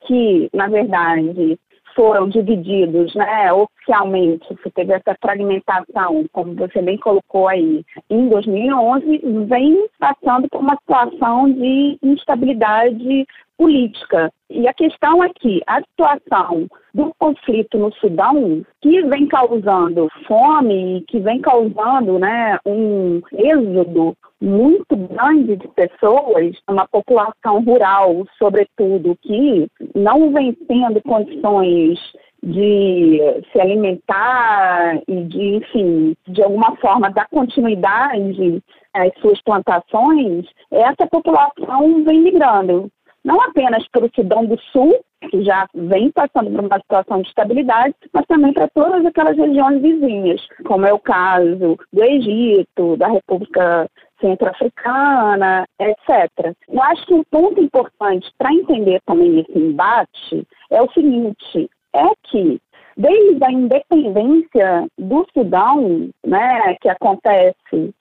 que, na verdade, foram divididos, né, oficialmente, você teve essa fragmentação, como você bem colocou aí, em 2011, vem passando por uma situação de instabilidade política. E a questão é que a situação do conflito no Sudão, que vem causando fome, que vem causando né, um êxodo muito grande de pessoas, uma população rural, sobretudo, que não vem tendo condições de se alimentar e de, enfim, de alguma forma dar continuidade às suas plantações, essa população vem migrando não apenas para o Sudão do Sul, que já vem passando por uma situação de estabilidade, mas também para todas aquelas regiões vizinhas, como é o caso do Egito, da República Centro-Africana, etc. Eu acho que um ponto importante para entender também esse embate é o seguinte: é que Desde a independência do Sudão, né, que acontece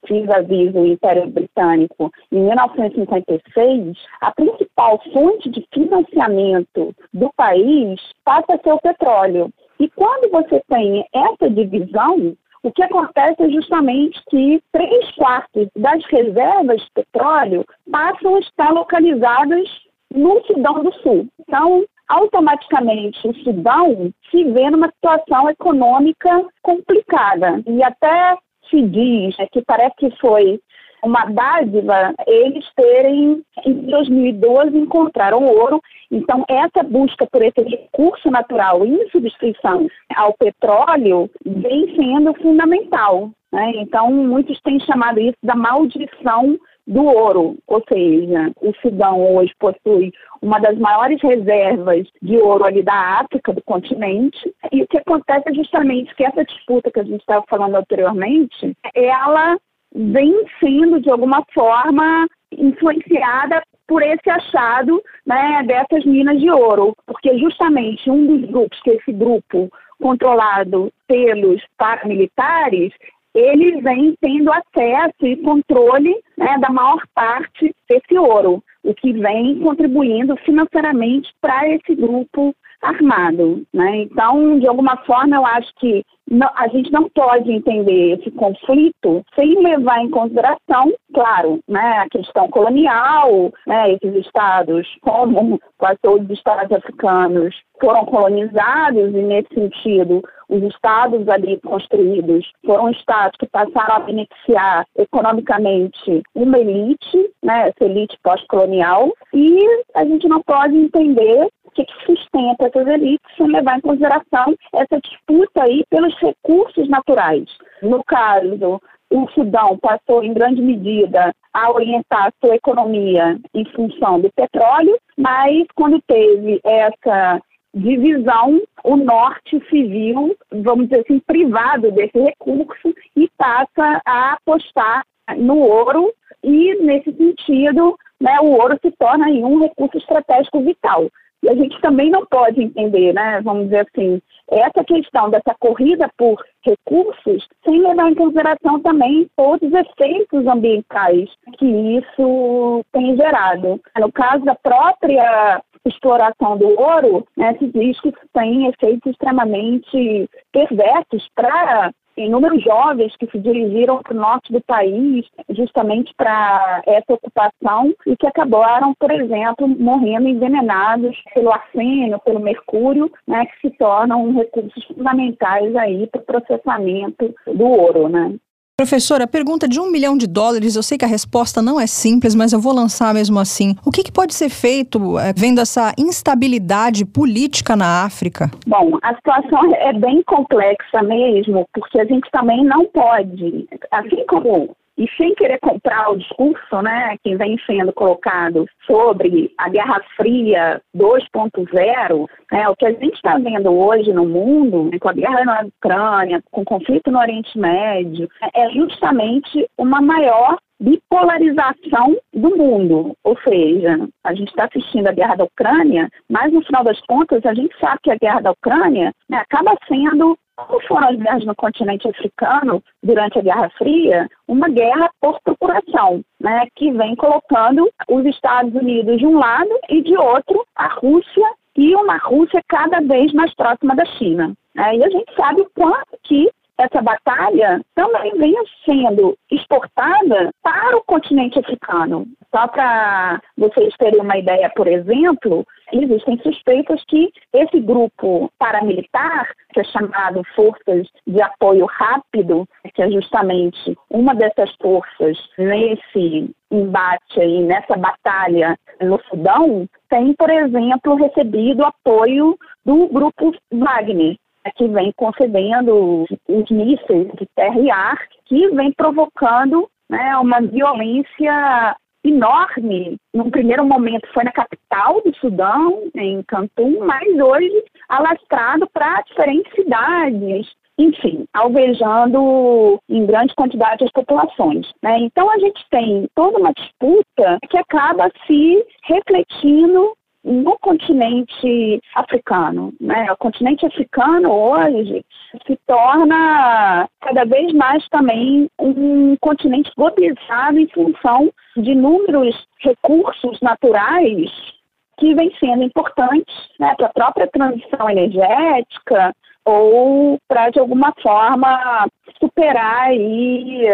vis-à-vis o Império Britânico em 1956, a principal fonte de financiamento do país passa a ser o petróleo. E quando você tem essa divisão, o que acontece é justamente que três quartos das reservas de petróleo passam a estar localizadas no Sudão do Sul. Então, automaticamente o Sudão se vê numa situação econômica complicada. E até se diz né, que parece que foi uma dádiva eles terem, em 2012, encontraram ouro. Então, essa busca por esse recurso natural em substituição ao petróleo vem sendo fundamental. Né? Então, muitos têm chamado isso da maldição do ouro, ou seja, o Sudão hoje possui uma das maiores reservas de ouro ali da África, do continente, e o que acontece é justamente que essa disputa que a gente estava falando anteriormente, ela vem sendo, de alguma forma, influenciada por esse achado né, dessas minas de ouro, porque justamente um dos grupos, que é esse grupo controlado pelos paramilitares, eles vêm tendo acesso e controle né, da maior parte desse ouro, o que vem contribuindo financeiramente para esse grupo armado. Né? Então, de alguma forma, eu acho que não, a gente não pode entender esse conflito sem levar em consideração, claro, né, a questão colonial, né, esses estados, como quase todos os estados africanos, foram colonizados e, nesse sentido, os estados ali construídos foram estados que passaram a beneficiar economicamente uma elite, né, essa elite pós-colonial, e a gente não pode entender que, que sustenta essas elites sem levar em consideração essa disputa aí pelos recursos naturais. No caso, o Sudão passou em grande medida a orientar sua economia em função do petróleo, mas quando teve essa divisão, o norte se viu, vamos dizer assim, privado desse recurso e passa a apostar no ouro e, nesse sentido, né, o ouro se torna um recurso estratégico vital. E a gente também não pode entender, né, vamos dizer assim, essa questão dessa corrida por recursos sem levar em consideração também todos os efeitos ambientais que isso tem gerado. No caso da própria exploração do ouro, né, se diz que isso tem efeitos extremamente perversos para inúmeros jovens que se dirigiram para o norte do país justamente para essa ocupação e que acabaram, por exemplo, morrendo envenenados pelo arsênio, pelo mercúrio, né, que se tornam recursos fundamentais aí para o processamento do ouro, né. Professora, a pergunta de um milhão de dólares, eu sei que a resposta não é simples, mas eu vou lançar mesmo assim. O que, que pode ser feito é, vendo essa instabilidade política na África? Bom, a situação é bem complexa mesmo, porque a gente também não pode, assim como e sem querer comprar o discurso né, que vem sendo colocado sobre a Guerra Fria 2.0, né, o que a gente está vendo hoje no mundo, né, com a guerra na Ucrânia, com o conflito no Oriente Médio, é justamente uma maior bipolarização do mundo. Ou seja, a gente está assistindo a guerra da Ucrânia, mas no final das contas a gente sabe que a guerra da Ucrânia né, acaba sendo como foram as guerras no continente africano durante a Guerra Fria, uma guerra por procuração, né, que vem colocando os Estados Unidos de um lado e de outro a Rússia e uma Rússia cada vez mais próxima da China. Né? E a gente sabe o quanto que essa batalha também vem sendo exportada para o continente africano. Só para vocês terem uma ideia, por exemplo, existem suspeitas que esse grupo paramilitar, que é chamado Forças de Apoio Rápido, que é justamente uma dessas forças nesse embate aí, nessa batalha no Sudão, tem, por exemplo, recebido apoio do grupo Wagner, que vem concedendo os mísseis de terra e ar, que vem provocando né, uma violência enorme. Num primeiro momento foi na capital do Sudão, em Khartoum, mas hoje alastrado para diferentes cidades, enfim, alvejando em grande quantidade as populações. Né? Então a gente tem toda uma disputa que acaba se refletindo no continente africano. Né? O continente africano hoje se torna cada vez mais também um continente globalizado em função de inúmeros recursos naturais que vêm sendo importantes né, para a própria transição energética ou para, de alguma forma, superar aí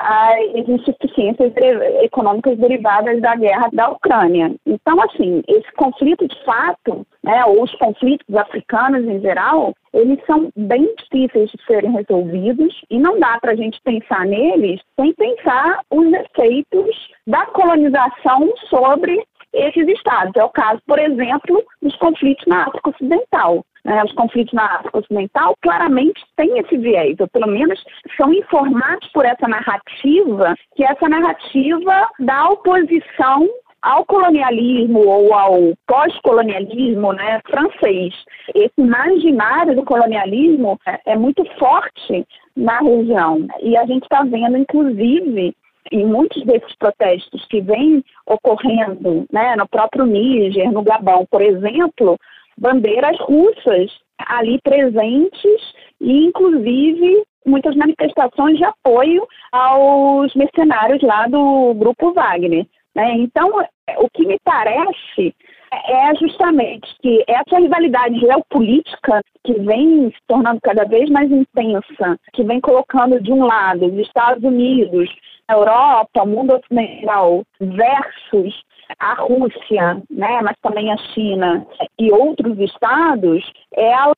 as insuficiências econômicas derivadas da guerra da Ucrânia. Então, assim, esse conflito de fato, né, ou os conflitos africanos em geral, eles são bem difíceis de serem resolvidos e não dá para a gente pensar neles sem pensar os efeitos da colonização sobre esses estados. É o caso, por exemplo, dos conflitos na África Ocidental. Né, os conflitos na África Ocidental, claramente têm esse viés, ou pelo menos são informados por essa narrativa, que é essa narrativa da oposição ao colonialismo ou ao pós-colonialismo né, francês. Esse imaginário do colonialismo é, é muito forte na região. E a gente está vendo, inclusive, em muitos desses protestos que vêm ocorrendo né, no próprio Níger, no Gabão, por exemplo, bandeiras russas ali presentes e, inclusive, muitas manifestações de apoio aos mercenários lá do Grupo Wagner. Né? Então, o que me parece é justamente que essa rivalidade geopolítica que vem se tornando cada vez mais intensa, que vem colocando de um lado os Estados Unidos, a Europa, o mundo ocidental, versus a Rússia, né, mas também a China e outros estados, ela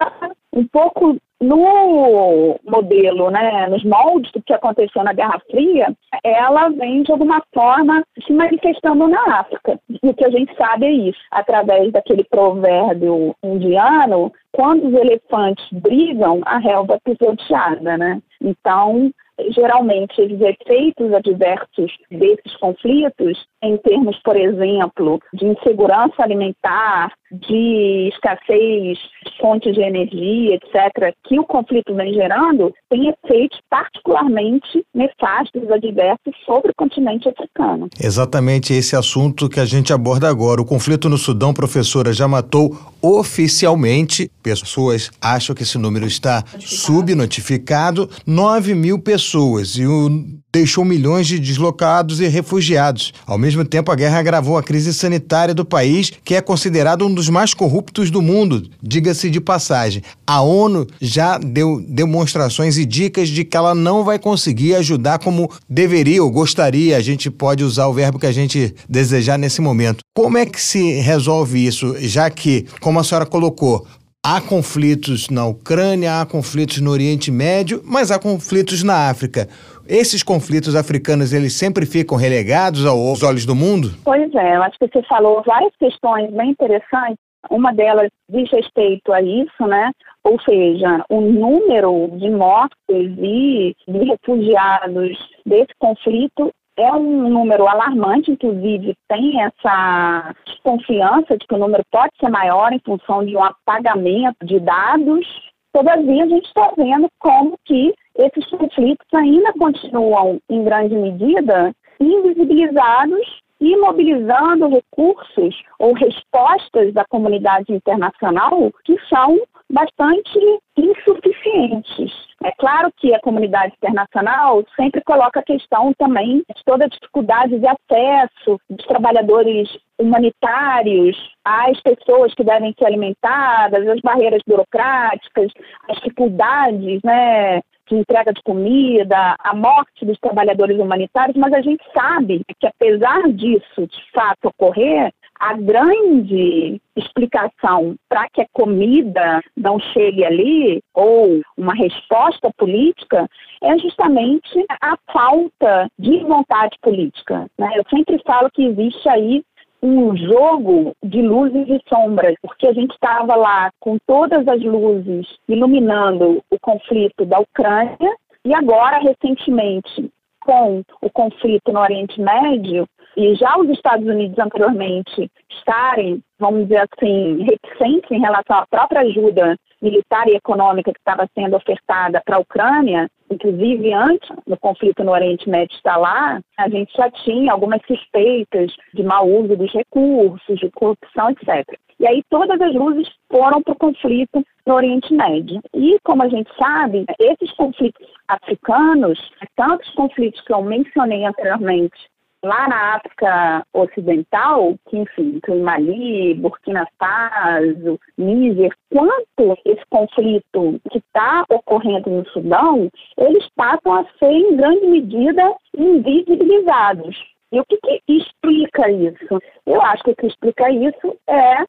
um pouco no modelo, né, nos moldes do que aconteceu na Guerra Fria, ela vem de alguma forma se manifestando na África. E o que a gente sabe é isso, através daquele provérbio indiano, quando os elefantes brigam, a relva é pisoteada, né? Então, geralmente os efeitos adversos desses conflitos, em termos, por exemplo, de insegurança alimentar, de escassez de fontes de energia, etc., que o conflito vem gerando, tem efeitos particularmente nefastos, adversos sobre o continente africano. Exatamente esse assunto que a gente aborda agora. O conflito no Sudão, professora, já matou oficialmente, pessoas acham que esse número está subnotificado, 9 mil pessoas. E o deixou milhões de deslocados e refugiados. Ao mesmo tempo, a guerra agravou a crise sanitária do país, que é considerado um dos mais corruptos do mundo, diga-se de passagem. A ONU já deu demonstrações e dicas de que ela não vai conseguir ajudar como deveria ou gostaria, a gente pode usar o verbo que a gente desejar nesse momento. Como é que se resolve isso, já que, como a senhora colocou, Há conflitos na Ucrânia, há conflitos no Oriente Médio, mas há conflitos na África. Esses conflitos africanos, eles sempre ficam relegados aos olhos do mundo? Pois é, eu acho que você falou várias questões bem interessantes. Uma delas diz respeito a isso, né? Ou seja, o número de mortes e de refugiados desse conflito é um número alarmante, inclusive tem essa desconfiança de que o número pode ser maior em função de um apagamento de dados. Todavia, a gente está vendo como que esses conflitos ainda continuam, em grande medida, invisibilizados e mobilizando recursos ou respostas da comunidade internacional que são bastante insuficientes. É claro que a comunidade internacional sempre coloca a questão também de toda a dificuldade de acesso dos trabalhadores humanitários às pessoas que devem ser alimentadas, as barreiras burocráticas, as dificuldades né, de entrega de comida, a morte dos trabalhadores humanitários, mas a gente sabe que apesar disso de fato ocorrer, a grande explicação para que a comida não chegue ali, ou uma resposta política, é justamente a falta de vontade política. Né? Eu sempre falo que existe aí um jogo de luzes e sombras, porque a gente estava lá com todas as luzes iluminando o conflito da Ucrânia e agora, recentemente, com o conflito no Oriente Médio, e já os Estados Unidos anteriormente estarem, vamos dizer assim, reticentes em relação à própria ajuda militar e econômica que estava sendo ofertada para a Ucrânia, inclusive antes do conflito no Oriente Médio estar lá, a gente já tinha algumas suspeitas de mau uso dos recursos, de corrupção, etc. E aí todas as luzes foram para o conflito no Oriente Médio. E, como a gente sabe, esses conflitos africanos, tantos conflitos que eu mencionei anteriormente, lá na África Ocidental, que enfim, tem Mali, Burkina Faso, Níger, quanto esse conflito que está ocorrendo no Sudão, eles passam a ser, em grande medida, invisibilizados. E o que, que explica isso? Eu acho que o que explica isso é,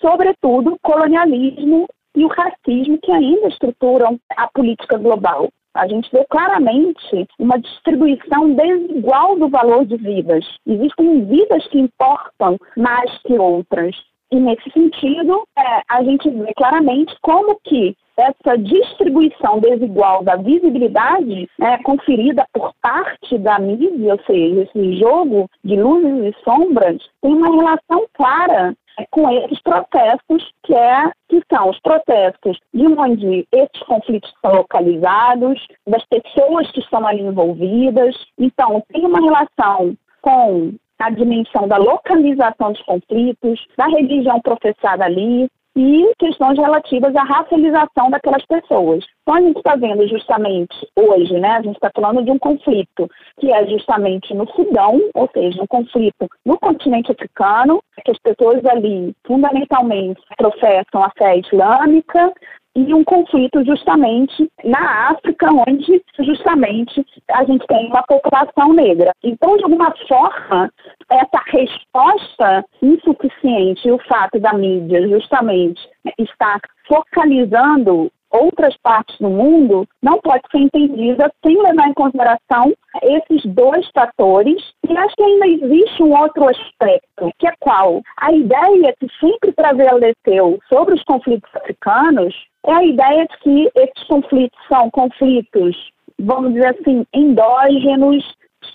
sobretudo, o colonialismo e o racismo que ainda estruturam a política global. A gente vê claramente uma distribuição desigual do valor de vidas. Existem vidas que importam mais que outras. E nesse sentido, é, a gente vê claramente como que essa distribuição desigual da visibilidade né, conferida por parte da mídia, ou seja, esse jogo de luzes e sombras, tem uma relação clara com esses processos que, é, que são os processos de onde esses conflitos são localizados, das pessoas que estão ali envolvidas. Então, tem uma relação com a dimensão da localização dos conflitos, da religião professada ali, e questões relativas à racialização daquelas pessoas. Então a gente está vendo justamente hoje, né? A gente está falando de um conflito que é justamente no Sudão, ou seja, um conflito no continente africano, que as pessoas ali fundamentalmente professam a fé islâmica, e um conflito justamente na África, onde justamente a gente tem uma população negra. Então, de alguma forma, essa resposta insuficiente, o fato da mídia justamente estar focalizando outras partes do mundo não pode ser entendida sem levar em consideração esses dois fatores. E acho que ainda existe um outro aspecto, que é qual? A ideia que sempre prevaleceu sobre os conflitos africanos é a ideia de que esses conflitos são conflitos, vamos dizer assim, endógenos,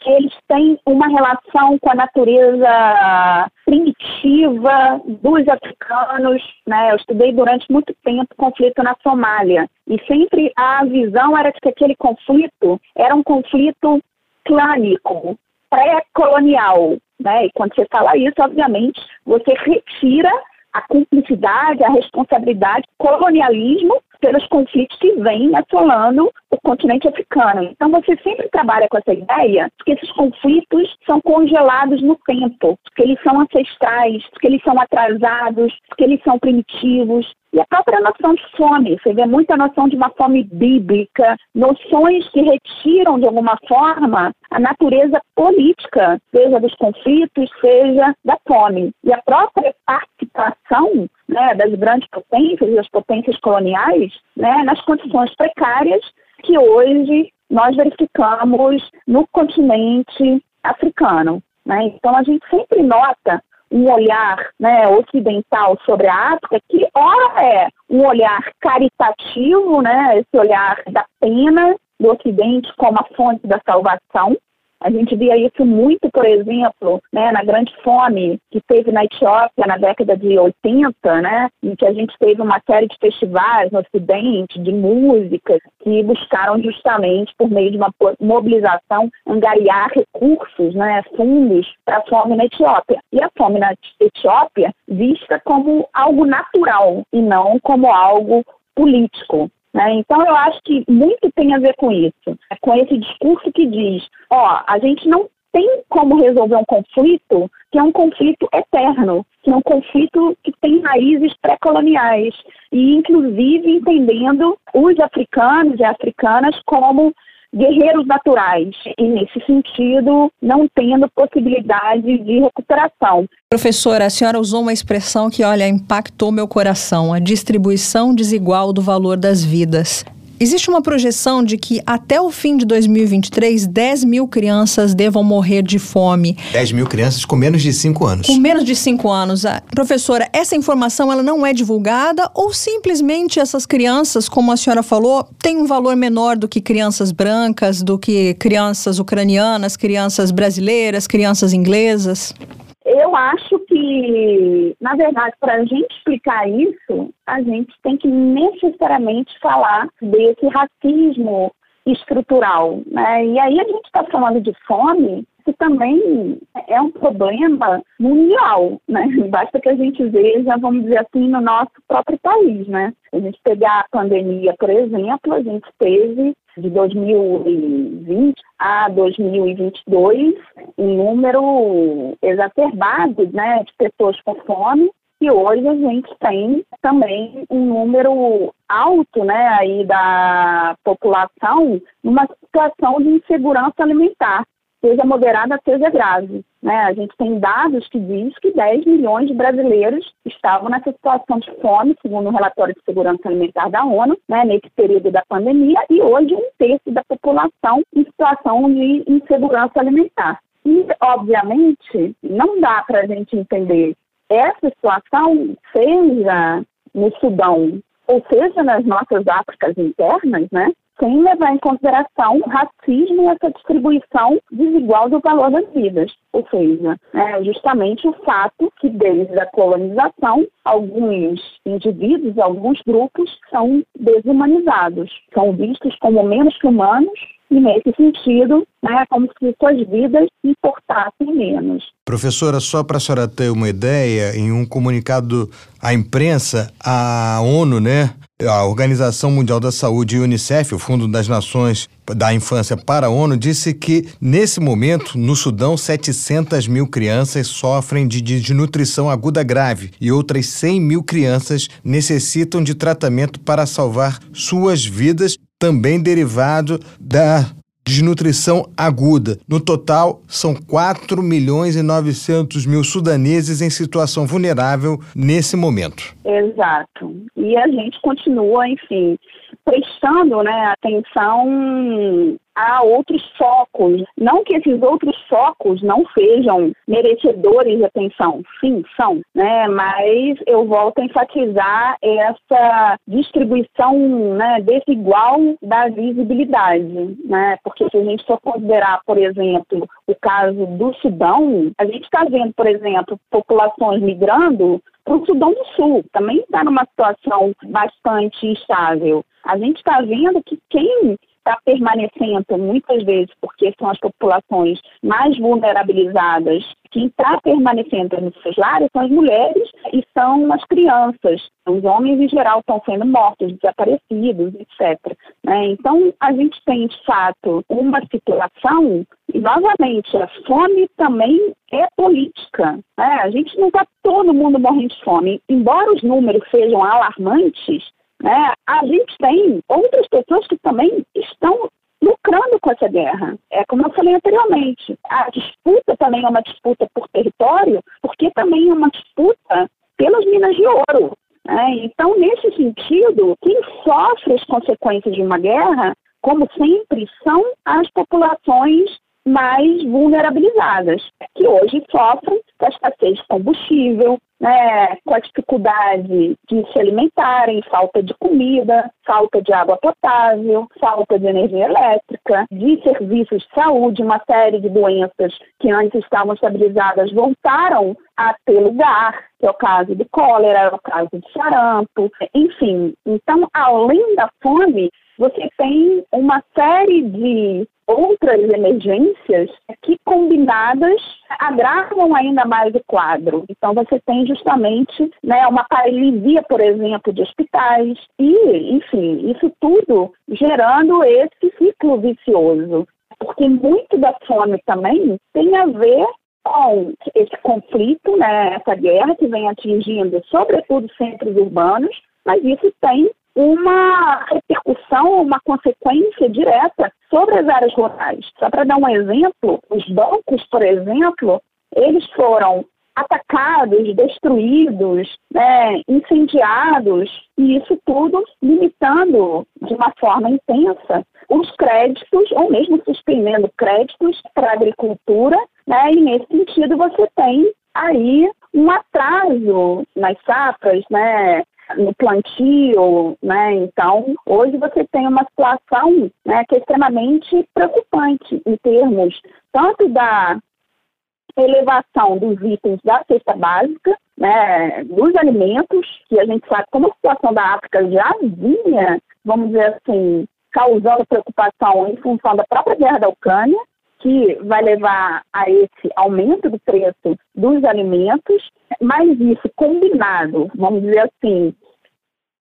que eles têm uma relação com a natureza primitiva dos africanos. Né? Eu estudei durante muito tempo conflito na Somália e sempre a visão era que aquele conflito era um conflito clânico, pré-colonial. Né? E quando você fala isso, obviamente, você retira a cumplicidade, a responsabilidade, colonialismo pelos conflitos que vêm assolando o continente africano. Então você sempre trabalha com essa ideia de que esses conflitos são congelados no tempo, que eles são ancestrais, que eles são atrasados, que eles são primitivos, e a própria noção de fome, você vê muita noção de uma fome bíblica, noções que retiram de alguma forma a natureza política, seja dos conflitos, seja da fome. E a própria participação né, das grandes potências e das potências coloniais né, nas condições precárias que hoje nós verificamos no continente africano. Né? Então a gente sempre nota um olhar né, ocidental sobre a África, que ora é um olhar caritativo, né, esse olhar da pena do Ocidente como a fonte da salvação, a gente via isso muito, por exemplo, né, na grande fome que teve na Etiópia na década de 80, né, em que a gente teve uma série de festivais no Ocidente, de músicas, que buscaram justamente, por meio de uma mobilização, angariar recursos, né, fundos para a fome na Etiópia. E a fome na Etiópia vista como algo natural e não como algo político. Né? Então, eu acho que muito tem a ver com isso, com esse discurso que diz: ó, a gente não tem como resolver um conflito que é um conflito eterno, que é um conflito que tem raízes pré-coloniais, e inclusive entendendo os africanos e africanas como guerreiros naturais e, nesse sentido, não tendo possibilidade de recuperação. Professora, a senhora usou uma expressão que, olha, impactou meu coração: a distribuição desigual do valor das vidas. Existe uma projeção de que até o fim de 2023, 10 mil crianças devam morrer de fome. 10 mil crianças com menos de 5 anos. Com menos de 5 anos. Ah, professora, essa informação ela não é divulgada ou simplesmente essas crianças, como a senhora falou, têm um valor menor do que crianças brancas, do que crianças ucranianas, crianças brasileiras, crianças inglesas? Eu acho que, na verdade, para a gente explicar isso, a gente tem que necessariamente falar desse racismo estrutural. Né? E aí a gente está falando de fome, que também é um problema mundial, né? Basta que a gente veja, vamos dizer assim, no nosso próprio país, né? A gente pegar a pandemia, por exemplo, a gente teve de 2020 a 2022 um número exacerbado, né, de pessoas com fome e hoje a gente tem também um número alto, né, aí da população numa situação de insegurança alimentar seja moderada, seja grave. Né? A gente tem dados que diz que 10 milhões de brasileiros estavam nessa situação de fome, segundo o relatório de segurança alimentar da ONU, né, nesse período da pandemia, e hoje um terço da população em situação de insegurança alimentar. E, obviamente, não dá para a gente entender essa situação, seja no Sudão, ou seja nas nossas Áfricas internas, né, sem levar em consideração o racismo e essa distribuição desigual do valor das vidas. Ou seja, é justamente o fato que desde a colonização, alguns indivíduos, alguns grupos são desumanizados, são vistos como menos que humanos e nesse sentido, né, como se suas vidas importassem menos. Professora, só para a senhora ter uma ideia, em um comunicado à imprensa, a ONU, né, a Organização Mundial da Saúde e o Unicef, o Fundo das Nações da Infância para a ONU, disse que, nesse momento, no Sudão, 700 mil crianças sofrem de desnutrição aguda grave e outras 100 mil crianças necessitam de tratamento para salvar suas vidas, também derivado da desnutrição aguda. No total, são 4 milhões e 900 mil sudaneses em situação vulnerável nesse momento. Exato. E a gente continua, enfim, prestando né, atenção a outros focos. Não que esses outros focos não sejam merecedores de atenção, sim, são, né? Mas eu volto a enfatizar essa distribuição né, desigual da visibilidade, né? Porque se a gente for considerar, por exemplo, o caso do Sudão, a gente está vendo, por exemplo, populações migrando para o Sudão do Sul, também está numa situação bastante instável. A gente está vendo que quem está permanecendo muitas vezes porque são as populações mais vulnerabilizadas. Quem está permanecendo nos seus lares são as mulheres e são as crianças. Os homens, em geral, estão sendo mortos, desaparecidos, etc. Né? Então, a gente tem, de fato, uma situação, e, novamente, a fome também é política. Né? A gente não está todo mundo morrendo de fome. Embora os números sejam alarmantes, né? A gente tem outras pessoas que também estão lucrando com essa guerra. É como eu falei anteriormente, a disputa também é uma disputa por território, porque também é uma disputa pelas minas de ouro. Né? Então, nesse sentido, quem sofre as consequências de uma guerra, como sempre, são as populações mais vulnerabilizadas, que hoje sofrem com a escassez de combustível, né, com a dificuldade de se alimentarem, falta de comida, falta de água potável, falta de energia elétrica, de serviços de saúde, uma série de doenças que antes estavam estabilizadas voltaram a ter lugar, que é o caso de cólera, é o caso de sarampo, enfim. Então, além da fome, você tem uma série de outras emergências que combinadas agravam ainda mais o quadro. Então você tem justamente né, uma paralisia, por exemplo, de hospitais e, enfim, isso tudo gerando esse ciclo vicioso. Porque muito da fome também tem a ver com esse conflito, né, essa guerra que vem atingindo sobretudo centros urbanos, mas isso tem uma repercussão, uma consequência direta sobre as áreas rurais. Só para dar um exemplo, os bancos, por exemplo, eles foram atacados, destruídos, né, incendiados, e isso tudo limitando de uma forma intensa os créditos, ou mesmo suspendendo créditos para a agricultura, né, e nesse sentido você tem aí um atraso nas safras, né, no plantio, né? Então, hoje você tem uma situação né, que é extremamente preocupante em termos tanto da elevação dos itens da cesta básica, né, dos alimentos, que a gente sabe como a situação da África já vinha, vamos dizer assim, causando preocupação em função da própria guerra da Ucrânia, que vai levar a esse aumento do preço dos alimentos, mas isso combinado, vamos dizer assim,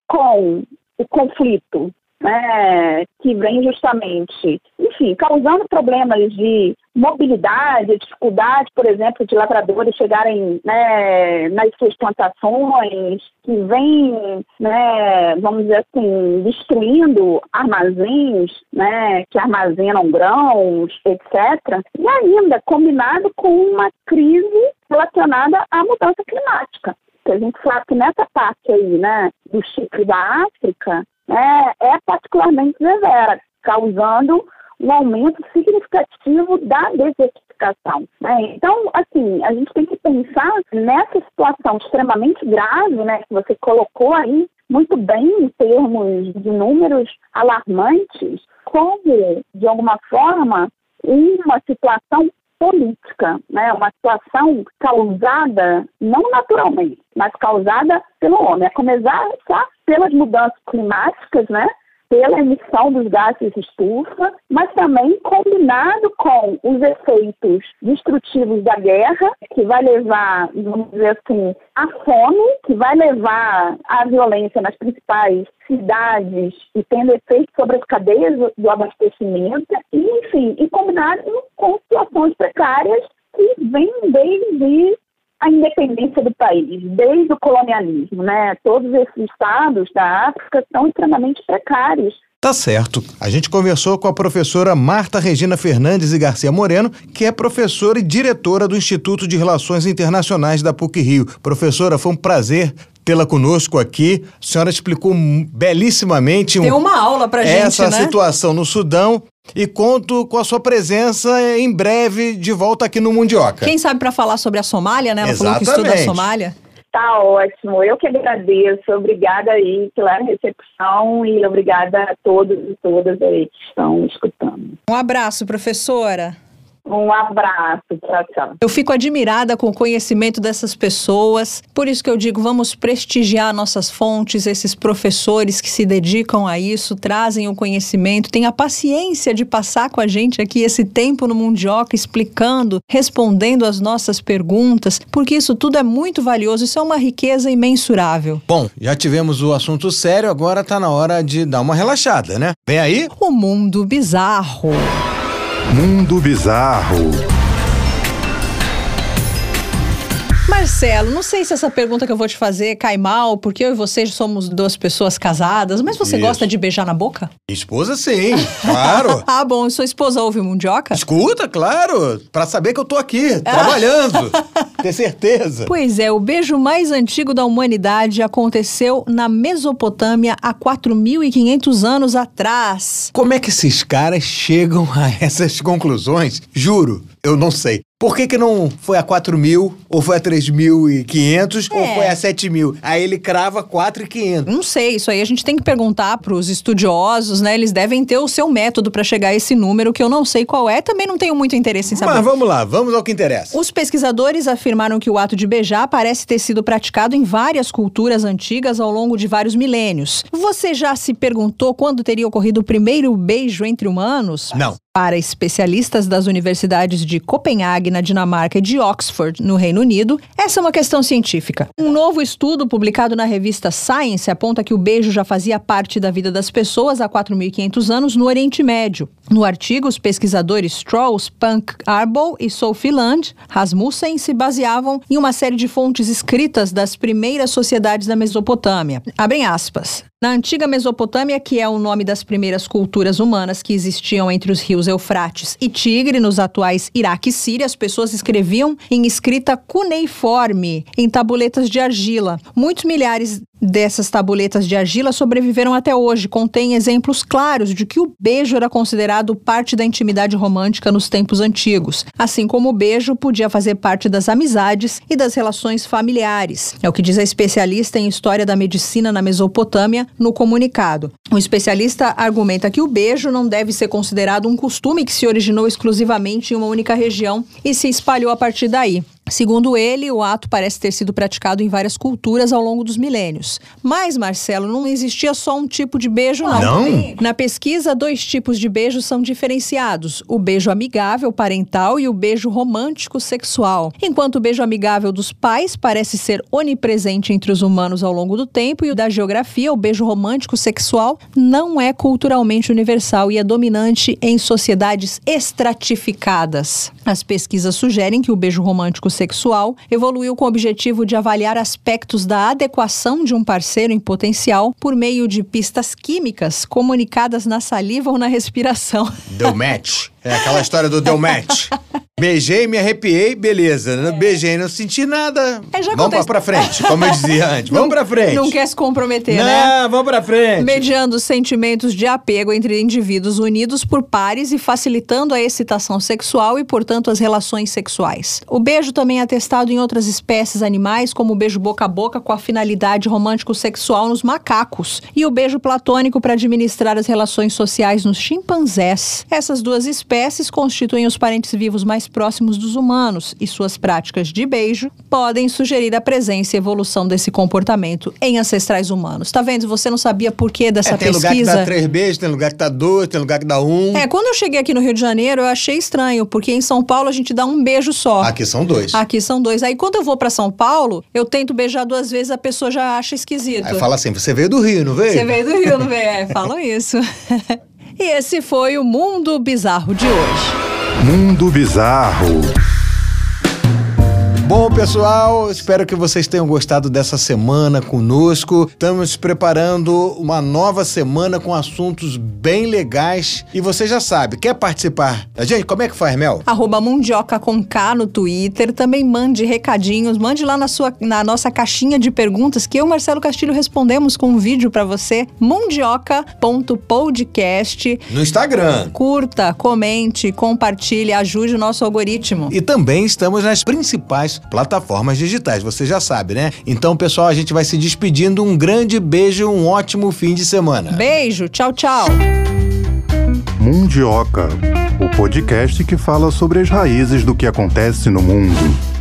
com o conflito né, que vem justamente, enfim, causando problemas de mobilidade, dificuldade, por exemplo, de lavradores chegarem né, nas suas plantações, que vem, né, vamos dizer assim, destruindo armazéns, né, que armazenam grãos, etc. E ainda combinado com uma crise relacionada à mudança climática. a gente sabe que nessa parte aí, né, do Chipre da África, é, é particularmente severa, causando um aumento significativo da desertificação. Né? Então, assim, a gente tem que pensar nessa situação extremamente grave, né, que você colocou aí muito bem em termos de números alarmantes, como, de alguma forma, uma situação política, né? uma situação causada não naturalmente, mas causada pelo homem, a começar pelas mudanças climáticas, né? Pela emissão dos gases estufa, mas também combinado com os efeitos destrutivos da guerra, que vai levar, vamos dizer assim, à fome, que vai levar à violência nas principais cidades e tendo efeito sobre as cadeias do abastecimento, e, enfim, e combinado com situações precárias que vêm desde a independência do país, desde o colonialismo, né? Todos esses estados da África são extremamente precários. Tá certo. A gente conversou com a professora Marta Regina Fernandes e Garcia Moreno, que é professora e diretora do Instituto de Relações Internacionais da PUC Rio. Professora, foi um prazer tê-la conosco aqui. E conto com a sua presença em breve de volta aqui no Mundioca. Quem sabe para falar sobre a Somália, né? Ela Exatamente. falou que estuda a Somália. Tá ótimo, eu que agradeço. Obrigada aí pela recepção e obrigada a todos e todas aí que estão escutando. Um abraço, professora. Um abraço, tchau, tchau. Eu fico admirada com o conhecimento dessas pessoas, por isso que eu digo, vamos prestigiar nossas fontes, esses professores que se dedicam a isso, trazem o conhecimento, têm a paciência de passar com a gente aqui esse tempo no Mundioca, explicando, respondendo as nossas perguntas, porque isso tudo é muito valioso, isso é uma riqueza imensurável. Bom, já tivemos o assunto sério, agora tá na hora de dar uma relaxada, né? Vem aí? O mundo bizarro. Mundo Bizarro. Marcelo, não sei se essa pergunta que eu vou te fazer cai mal, porque eu e você somos duas pessoas casadas, mas você Isso. gosta de beijar na boca? Esposa sim, claro. ah, bom, sua esposa ouve Mundioca? Escuta, claro, pra saber que eu tô aqui, trabalhando. Ter certeza. Pois é, o beijo mais antigo da humanidade aconteceu na Mesopotâmia há 4.500 anos atrás. Como é que esses caras chegam a essas conclusões? Juro, eu não sei. Por que, que não foi a 4 mil, ou foi a 3.500, ou É. foi a 7 mil? Aí ele crava 4.500. Não sei, isso aí a gente tem que perguntar para os estudiosos, né? Eles devem ter o seu método para chegar a esse número que eu não sei qual é, também não tenho muito interesse em saber. Mas vamos lá, vamos ao que interessa. Os pesquisadores afirmaram que o ato de beijar parece ter sido praticado em várias culturas antigas ao longo de vários milênios. Você já se perguntou quando teria ocorrido o primeiro beijo entre humanos? Não. Para especialistas das universidades de Copenhague, na Dinamarca, e de Oxford, no Reino Unido, essa é uma questão científica. Um novo estudo publicado na revista Science aponta que o beijo já fazia parte da vida das pessoas há 4.500 anos no Oriente Médio. No artigo, os pesquisadores Strauss, Punk, Arbow e Sophie Land Rasmussen se baseavam em uma série de fontes escritas das primeiras sociedades da Mesopotâmia. Abrem aspas. Na antiga Mesopotâmia, que é o nome das primeiras culturas humanas que existiam entre os rios Eufrates e Tigre, nos atuais Iraque e Síria, as pessoas escreviam em escrita cuneiforme, em tabuletas de argila. Muitos milhares dessas tabuletas de argila sobreviveram até hoje. Contém exemplos claros de que o beijo era considerado parte da intimidade romântica nos tempos antigos, assim como o beijo podia fazer parte das amizades e das relações familiares. É o que diz a especialista em história da medicina na Mesopotâmia no comunicado. O especialista argumenta que o beijo não deve ser considerado um costume que se originou exclusivamente em uma única região e se espalhou a partir daí. Segundo ele, o ato parece ter sido praticado em várias culturas ao longo dos milênios. Mas, Marcelo, não existia só um tipo de beijo, não. Não? Na pesquisa, dois tipos de beijo são diferenciados: o beijo amigável parental e o beijo romântico sexual. Enquanto o beijo amigável dos pais parece ser onipresente entre os humanos ao longo do tempo, e o da geografia, o beijo romântico sexual, não é culturalmente universal e é dominante em sociedades estratificadas. As pesquisas sugerem que o beijo romântico sexual evoluiu com o objetivo de avaliar aspectos da adequação de um parceiro em potencial por meio de pistas químicas comunicadas na saliva ou na respiração. Deu match. É aquela história do deu match. Beijei, me arrepiei, beleza. É. Beijei, não senti nada. É, vamos pra frente, como eu dizia antes. Vamos pra frente. Não quer se comprometer, não, né? Não, vamos pra frente. Mediando sentimentos de apego entre indivíduos unidos por pares e facilitando a excitação sexual e, portanto, as relações sexuais. O beijo também é testado em outras espécies animais, como o beijo boca a boca com a finalidade romântico-sexual nos macacos e o beijo platônico para administrar as relações sociais nos chimpanzés. Essas duas espécies constituem os parentes vivos mais próximos dos humanos e suas práticas de beijo podem sugerir a presença e evolução desse comportamento em ancestrais humanos. Tá vendo? Você não sabia por que dessa é, tem pesquisa. Tem lugar que dá três beijos, tem lugar que dá dois, tem lugar que dá um. É, quando eu cheguei aqui no Rio de Janeiro, eu achei estranho, porque em São Paulo a gente dá um beijo só. Aqui são dois. Aqui são dois. Aí quando eu vou para São Paulo, eu tento beijar duas vezes, a pessoa já acha esquisito. Aí fala assim: você veio do Rio, não veio? Você veio do Rio, não veio? É, falam isso. e esse foi o Mundo Bizarro de hoje. Mundo Bizarro. Bom, pessoal, espero que vocês tenham gostado dessa semana conosco. Estamos preparando uma nova semana com assuntos bem legais. E você já sabe, quer participar? Gente, como é que faz, Mel? Arroba Mundioca com K no Twitter. Também mande recadinhos, mande lá na, sua, na nossa caixinha de perguntas que eu, Marcelo Castilho, respondemos com um vídeo para você. mundioca.podcast. No Instagram. Curta, comente, compartilhe, ajude o nosso algoritmo. E também estamos nas principais plataformas digitais, você já sabe, né? Então, pessoal, a gente vai se despedindo. Um grande beijo, um ótimo fim de semana. Beijo, tchau, tchau. Mundioca, o podcast que fala sobre as raízes do que acontece no mundo.